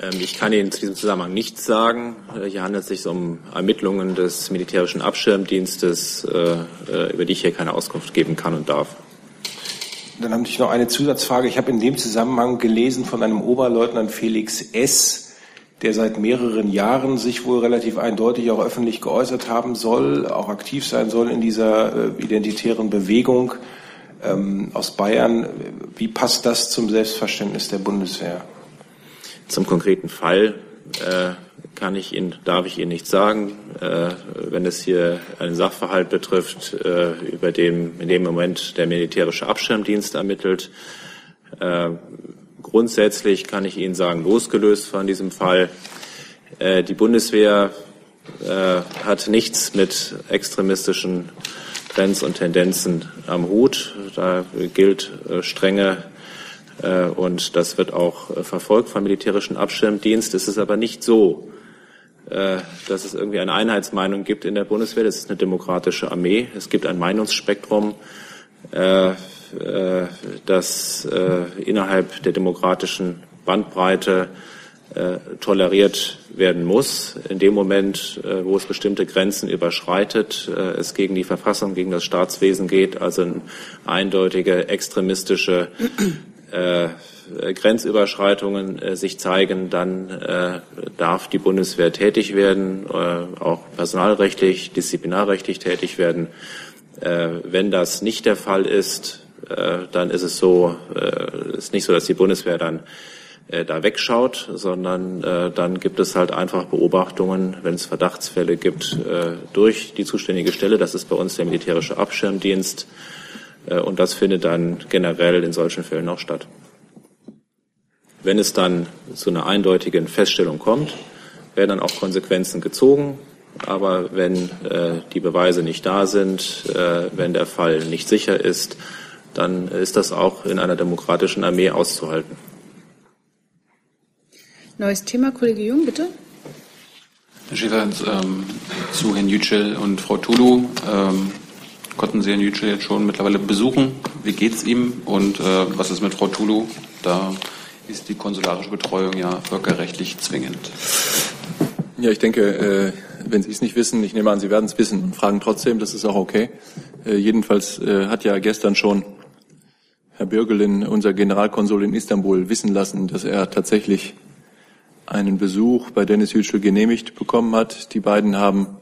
Ähm, ich kann Ihnen zu diesem Zusammenhang nichts sagen. Äh, hier handelt es sich um Ermittlungen des militärischen Abschirmdienstes, äh, über die ich hier keine Auskunft geben kann und darf. Dann habe ich noch eine Zusatzfrage. Ich habe in dem Zusammenhang gelesen von einem Oberleutnant Felix S., der seit mehreren Jahren sich wohl relativ eindeutig auch öffentlich geäußert haben soll, auch aktiv sein soll in dieser äh, identitären Bewegung ähm, aus Bayern. Wie passt das zum Selbstverständnis der Bundeswehr? Zum konkreten Fall kann ich Ihnen, darf ich Ihnen nicht sagen. Äh, wenn es hier einen Sachverhalt betrifft, äh, über den in dem Moment der militärische Abschirmdienst ermittelt. Äh, grundsätzlich kann ich Ihnen sagen, losgelöst von diesem Fall, äh, die Bundeswehr äh, hat nichts mit extremistischen Trends und Tendenzen am Hut. Da gilt äh, strenge und das wird auch verfolgt vom militärischen Abschirmdienst. Es ist aber nicht so, äh, dass es irgendwie eine Einheitsmeinung gibt in der Bundeswehr. Das ist eine demokratische Armee. Es gibt ein Meinungsspektrum, äh, äh, das innerhalb der demokratischen Bandbreite toleriert werden muss. In dem Moment, wo es bestimmte Grenzen überschreitet, es gegen die Verfassung, gegen das Staatswesen geht, also eine eindeutige extremistische äh, Grenzüberschreitungen äh, sich zeigen, dann äh, darf die Bundeswehr tätig werden, äh, auch personalrechtlich, disziplinarrechtlich tätig werden. Äh, wenn das nicht der Fall ist, äh, dann ist es so, ist nicht so, dass die Bundeswehr dann da wegschaut, sondern dann gibt es halt einfach Beobachtungen, wenn es Verdachtsfälle gibt, durch die zuständige Stelle. Das ist bei uns der militärische Abschirmdienst. Äh, und das findet dann generell in solchen Fällen auch statt. Wenn es dann zu einer eindeutigen Feststellung kommt, werden dann auch Konsequenzen gezogen. Aber wenn äh, die Beweise nicht da sind, äh, wenn der Fall nicht sicher ist, dann ist das auch in einer demokratischen Armee auszuhalten. Neues Thema, Kollege Jung, bitte. Herr Schäfer, ähm, zu Herrn Yücel und Frau Tulu. Ähm, konnten Sie Herrn Yücel jetzt schon mittlerweile besuchen? Wie geht es ihm und äh, was ist mit Frau Tulu? Da ist die konsularische Betreuung ja völkerrechtlich zwingend. Ja, ich denke, äh, wenn Sie es nicht wissen, ich nehme an, Sie werden es wissen und fragen trotzdem, das ist auch okay. Äh, jedenfalls äh, hat ja gestern schon Herr Bürgelin, unser Generalkonsul in Istanbul, wissen lassen, dass er tatsächlich einen Besuch bei Dennis Yücel genehmigt bekommen hat. Die beiden haben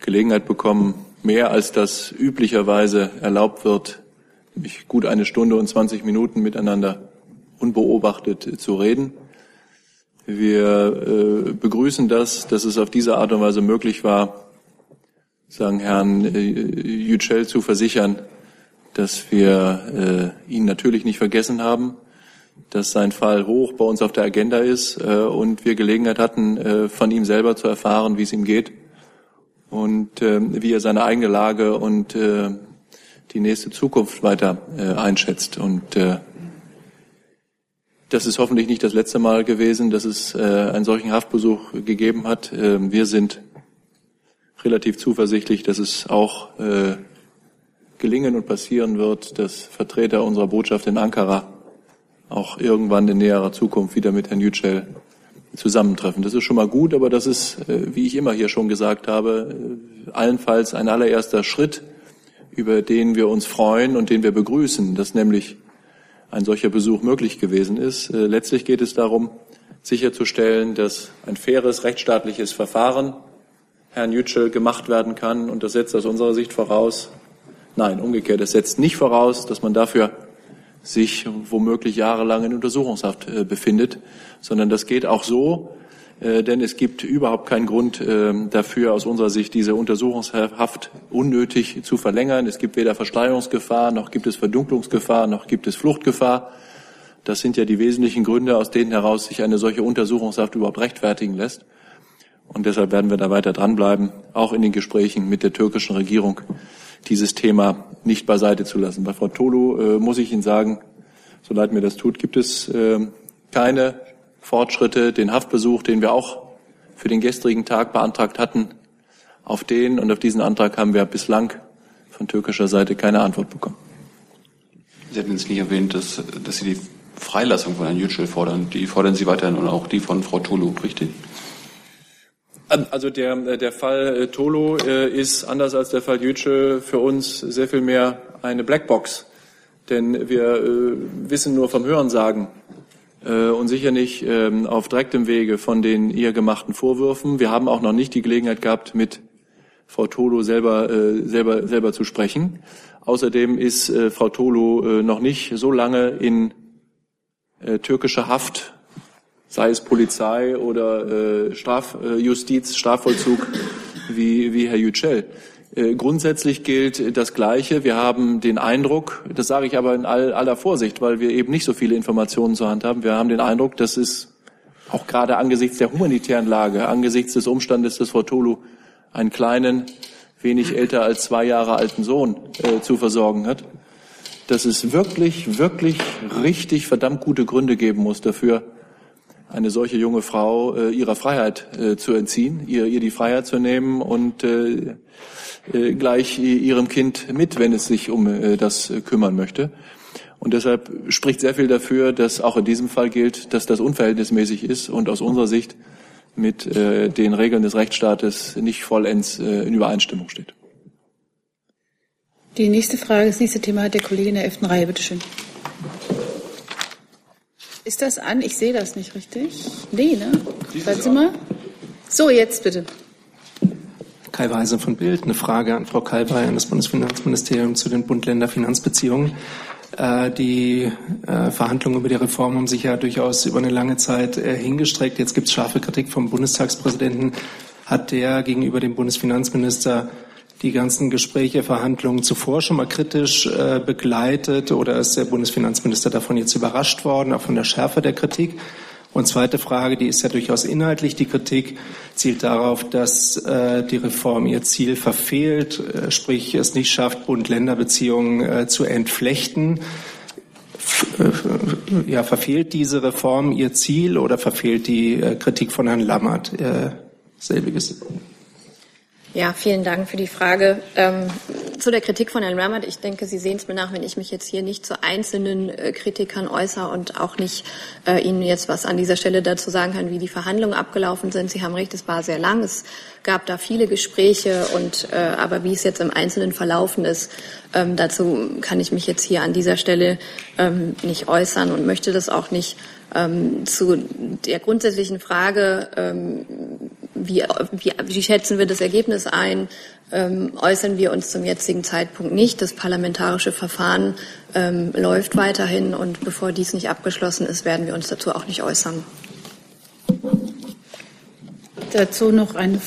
Gelegenheit bekommen, mehr als das üblicherweise erlaubt wird, nämlich gut eine Stunde und 20 Minuten miteinander unbeobachtet zu reden. Wir äh, begrüßen das, dass es auf diese Art und Weise möglich war, sagen Herrn äh, Yücel zu versichern, dass wir äh, ihn natürlich nicht vergessen haben, dass sein Fall hoch bei uns auf der Agenda ist äh, und wir Gelegenheit hatten, äh, von ihm selber zu erfahren, wie es ihm geht und äh, wie er seine eigene Lage und äh, die nächste Zukunft weiter äh, einschätzt. Und äh, das ist hoffentlich nicht das letzte Mal gewesen, dass es äh, einen solchen Haftbesuch gegeben hat. Äh, wir sind relativ zuversichtlich, dass es auch äh, gelingen und passieren wird, dass Vertreter unserer Botschaft in Ankara auch irgendwann in näherer Zukunft wieder mit Herrn Yücel zusammentreffen. Das ist schon mal gut, aber das ist, äh, wie ich immer hier schon gesagt habe, äh, allenfalls ein allererster Schritt, über den wir uns freuen und den wir begrüßen, dass nämlich ein solcher Besuch möglich gewesen ist. Äh, letztlich geht es darum, sicherzustellen, dass ein faires rechtsstaatliches Verfahren Herrn Yücel gemacht werden kann. Und das setzt aus unserer Sicht voraus, nein, umgekehrt, es setzt nicht voraus, dass man dafür sich womöglich jahrelang in Untersuchungshaft äh, befindet, sondern das geht auch so, äh, denn es gibt überhaupt keinen Grund äh, dafür, aus unserer Sicht diese Untersuchungshaft unnötig zu verlängern. Es gibt weder Versteigerungsgefahr, noch gibt es Verdunklungsgefahr, noch gibt es Fluchtgefahr. Das sind ja die wesentlichen Gründe, aus denen heraus sich eine solche Untersuchungshaft überhaupt rechtfertigen lässt. Und deshalb werden wir da weiter dranbleiben, auch in den Gesprächen mit der türkischen Regierung dieses Thema nicht beiseite zu lassen. Bei Frau Tolu äh, muss ich Ihnen sagen, so leid mir das tut, gibt es äh, keine Fortschritte. Den Haftbesuch, den wir auch für den gestrigen Tag beantragt hatten, auf den und auf diesen Antrag haben wir bislang von türkischer Seite keine Antwort bekommen. Sie hatten jetzt nicht erwähnt, dass, dass Sie die Freilassung von Herrn Yücel fordern. Die fordern Sie weiterhin und auch die von Frau Tolu, richtig? Also der, äh, der Fall äh, Tolo äh, ist anders als der Fall Yücel für uns sehr viel mehr eine Blackbox. Denn wir wissen nur vom Hörensagen und sicher nicht ähm, auf direktem Wege von den ihr gemachten Vorwürfen. Wir haben auch noch nicht die Gelegenheit gehabt, mit Frau Tolo selber, selber, selber zu sprechen. Außerdem ist Frau Tolo noch nicht so lange in türkischer Haft sei es Polizei oder äh, Strafjustiz, äh, Strafvollzug wie, wie Herr Yücel. Äh, grundsätzlich gilt das Gleiche. Wir haben den Eindruck, das sage ich aber in all, aller Vorsicht, weil wir eben nicht so viele Informationen zur Hand haben. Wir haben den Eindruck, dass es auch gerade angesichts der humanitären Lage, angesichts des Umstandes, dass Frau Tolu einen kleinen, wenig älter als zwei Jahre alten Sohn äh, zu versorgen hat, dass es wirklich, wirklich richtig verdammt gute Gründe geben muss dafür, eine solche junge Frau äh, ihrer Freiheit äh, zu entziehen, ihr, ihr die Freiheit zu nehmen und äh, äh, gleich ihrem Kind mit, wenn es sich um äh, das kümmern möchte. Und deshalb spricht sehr viel dafür, dass auch in diesem Fall gilt, dass das unverhältnismäßig ist und aus unserer Sicht mit äh, den Regeln des Rechtsstaates nicht vollends äh, in Übereinstimmung steht. Die nächste Frage, das nächste Thema hat der Kollege in der elften Reihe. Bitte schön. Ist das an? Ich sehe das nicht richtig. Nee, ne? Warten Sie mal. So, jetzt bitte. Kai Weise von Bild. Eine Frage an Frau Kalbei an das Bundesfinanzministerium zu den Bund-Länder-Finanzbeziehungen. Äh, die äh, Verhandlungen über die Reform haben sich ja durchaus über eine lange Zeit äh, hingestreckt. Jetzt gibt es scharfe Kritik vom Bundestagspräsidenten. Hat der gegenüber dem Bundesfinanzminister die ganzen Gespräche, Verhandlungen zuvor schon mal kritisch äh, begleitet oder ist der Bundesfinanzminister davon jetzt überrascht worden, auch von der Schärfe der Kritik? Und zweite Frage, die ist ja durchaus inhaltlich. Die Kritik zielt darauf, dass äh, die Reform ihr Ziel verfehlt, äh, sprich es nicht schafft, Bund-Länder-Beziehungen äh, zu entflechten. F äh, ja, verfehlt diese Reform ihr Ziel oder verfehlt die äh, Kritik von Herrn Lammert selbiges? Ja, vielen Dank für die Frage. Ähm, zu der Kritik von Herrn Rammert. Ich denke, Sie sehen es mir nach, wenn ich mich jetzt hier nicht zu einzelnen äh, Kritikern äußere und auch nicht äh, Ihnen jetzt was an dieser Stelle dazu sagen kann, wie die Verhandlungen abgelaufen sind. Sie haben recht, es war sehr lang. Es gab da viele Gespräche und äh, aber wie es jetzt im Einzelnen verlaufen ist, ähm, dazu kann ich mich jetzt hier an dieser Stelle ähm, nicht äußern und möchte das auch nicht. Ähm, zu der grundsätzlichen Frage, ähm, wie, wie, wie schätzen wir das Ergebnis ein, ähm, äußern wir uns zum jetzigen Zeitpunkt nicht. Das parlamentarische Verfahren ähm, läuft weiterhin und bevor dies nicht abgeschlossen ist, werden wir uns dazu auch nicht äußern. Dazu noch eine,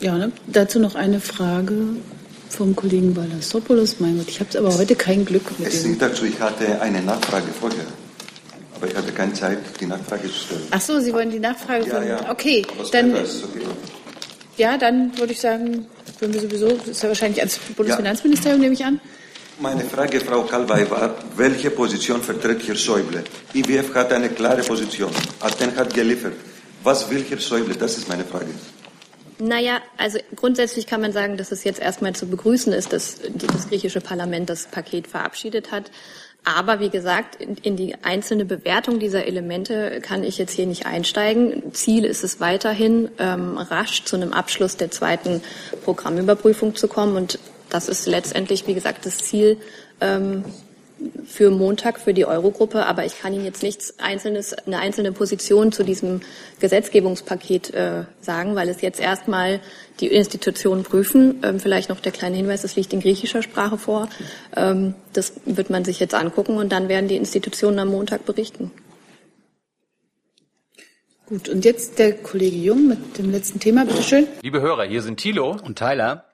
ja, ne? dazu noch eine Frage vom Kollegen Balasopoulos. Mein Gott, ich habe aber heute kein Glück mit es dem. dazu, ich hatte eine Nachfrage vorher, aber ich hatte keine Zeit, die Nachfrage zu stellen. Ach so, Sie wollen die Nachfrage Ja, von. ja. Okay, dann, okay. ja, dann würde ich sagen, wenn wir sowieso, das ist ja wahrscheinlich ans Bundesfinanzministerium, nehme ich an. Meine Frage, Frau Kalway, war, welche Position vertritt Herr Schäuble? IWF hat eine klare Position. Athen hat geliefert. Was will Herr Schäuble? Das ist meine Frage. Naja, also grundsätzlich kann man sagen, dass es jetzt erstmal zu begrüßen ist, dass das griechische Parlament das Paket verabschiedet hat. Aber wie gesagt, in, die einzelne Bewertung dieser Elemente kann ich jetzt hier nicht einsteigen. Ziel ist es weiterhin, ähm, rasch zu einem Abschluss der zweiten Programmüberprüfung zu kommen. Und das ist letztendlich, wie gesagt, das Ziel ähm, für Montag für die Eurogruppe. Aber ich kann Ihnen jetzt nichts Einzelnes, eine einzelne Position zu diesem Gesetzgebungspaket äh, sagen, weil es jetzt erstmal die Institutionen prüfen. Ähm, vielleicht noch der kleine Hinweis, das liegt in griechischer Sprache vor. Ähm, das wird man sich jetzt angucken und dann werden die Institutionen am Montag berichten. Gut, und jetzt der Kollege Jung mit dem letzten Thema, bitteschön. Liebe Hörer, hier sind Thilo und Tyler.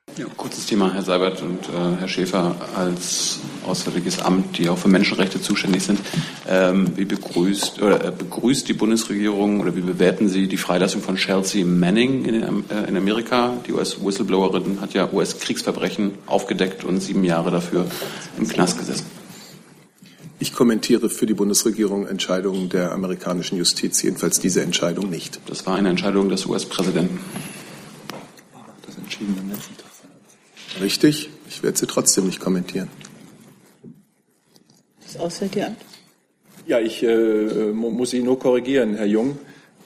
Ja, kurzes Thema, Herr Seibert und äh, Herr Schäfer als Auswärtiges Amt, die auch für Menschenrechte zuständig sind. Ähm, wie begrüßt oder äh, begrüßt die Bundesregierung oder wie bewerten Sie die Freilassung von Chelsea Manning in, äh, in Amerika? Die US-Whistleblowerin hat ja US-Kriegsverbrechen aufgedeckt und sieben Jahre dafür im Knast gesessen. Ich kommentiere für die Bundesregierung Entscheidungen der amerikanischen Justiz, jedenfalls diese Entscheidung nicht. Das war eine Entscheidung des US-Präsidenten. Das entschieden am letzten Tag. Richtig, ich werde sie trotzdem nicht kommentieren. Das Auswärtige Amt. Ja, ich äh, mu- muss Sie nur korrigieren, Herr Jung.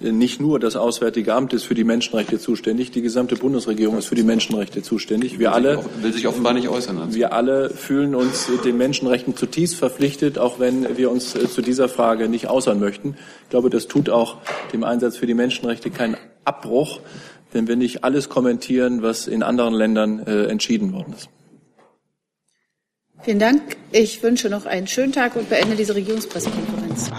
Nicht nur das Auswärtige Amt ist für die Menschenrechte zuständig, die gesamte Bundesregierung ist für die Menschenrechte zuständig. Wir alle, Will sich offenbar nicht äußern. Also. wir alle fühlen uns den Menschenrechten zutiefst verpflichtet, auch wenn wir uns äh, zu dieser Frage nicht äußern möchten. Ich glaube, das tut auch dem Einsatz für die Menschenrechte keinen Abbruch, wenn wir nicht alles kommentieren, was in anderen Ländern äh, entschieden worden ist. Vielen Dank. Ich wünsche noch einen schönen Tag und beende diese Regierungspressekonferenz.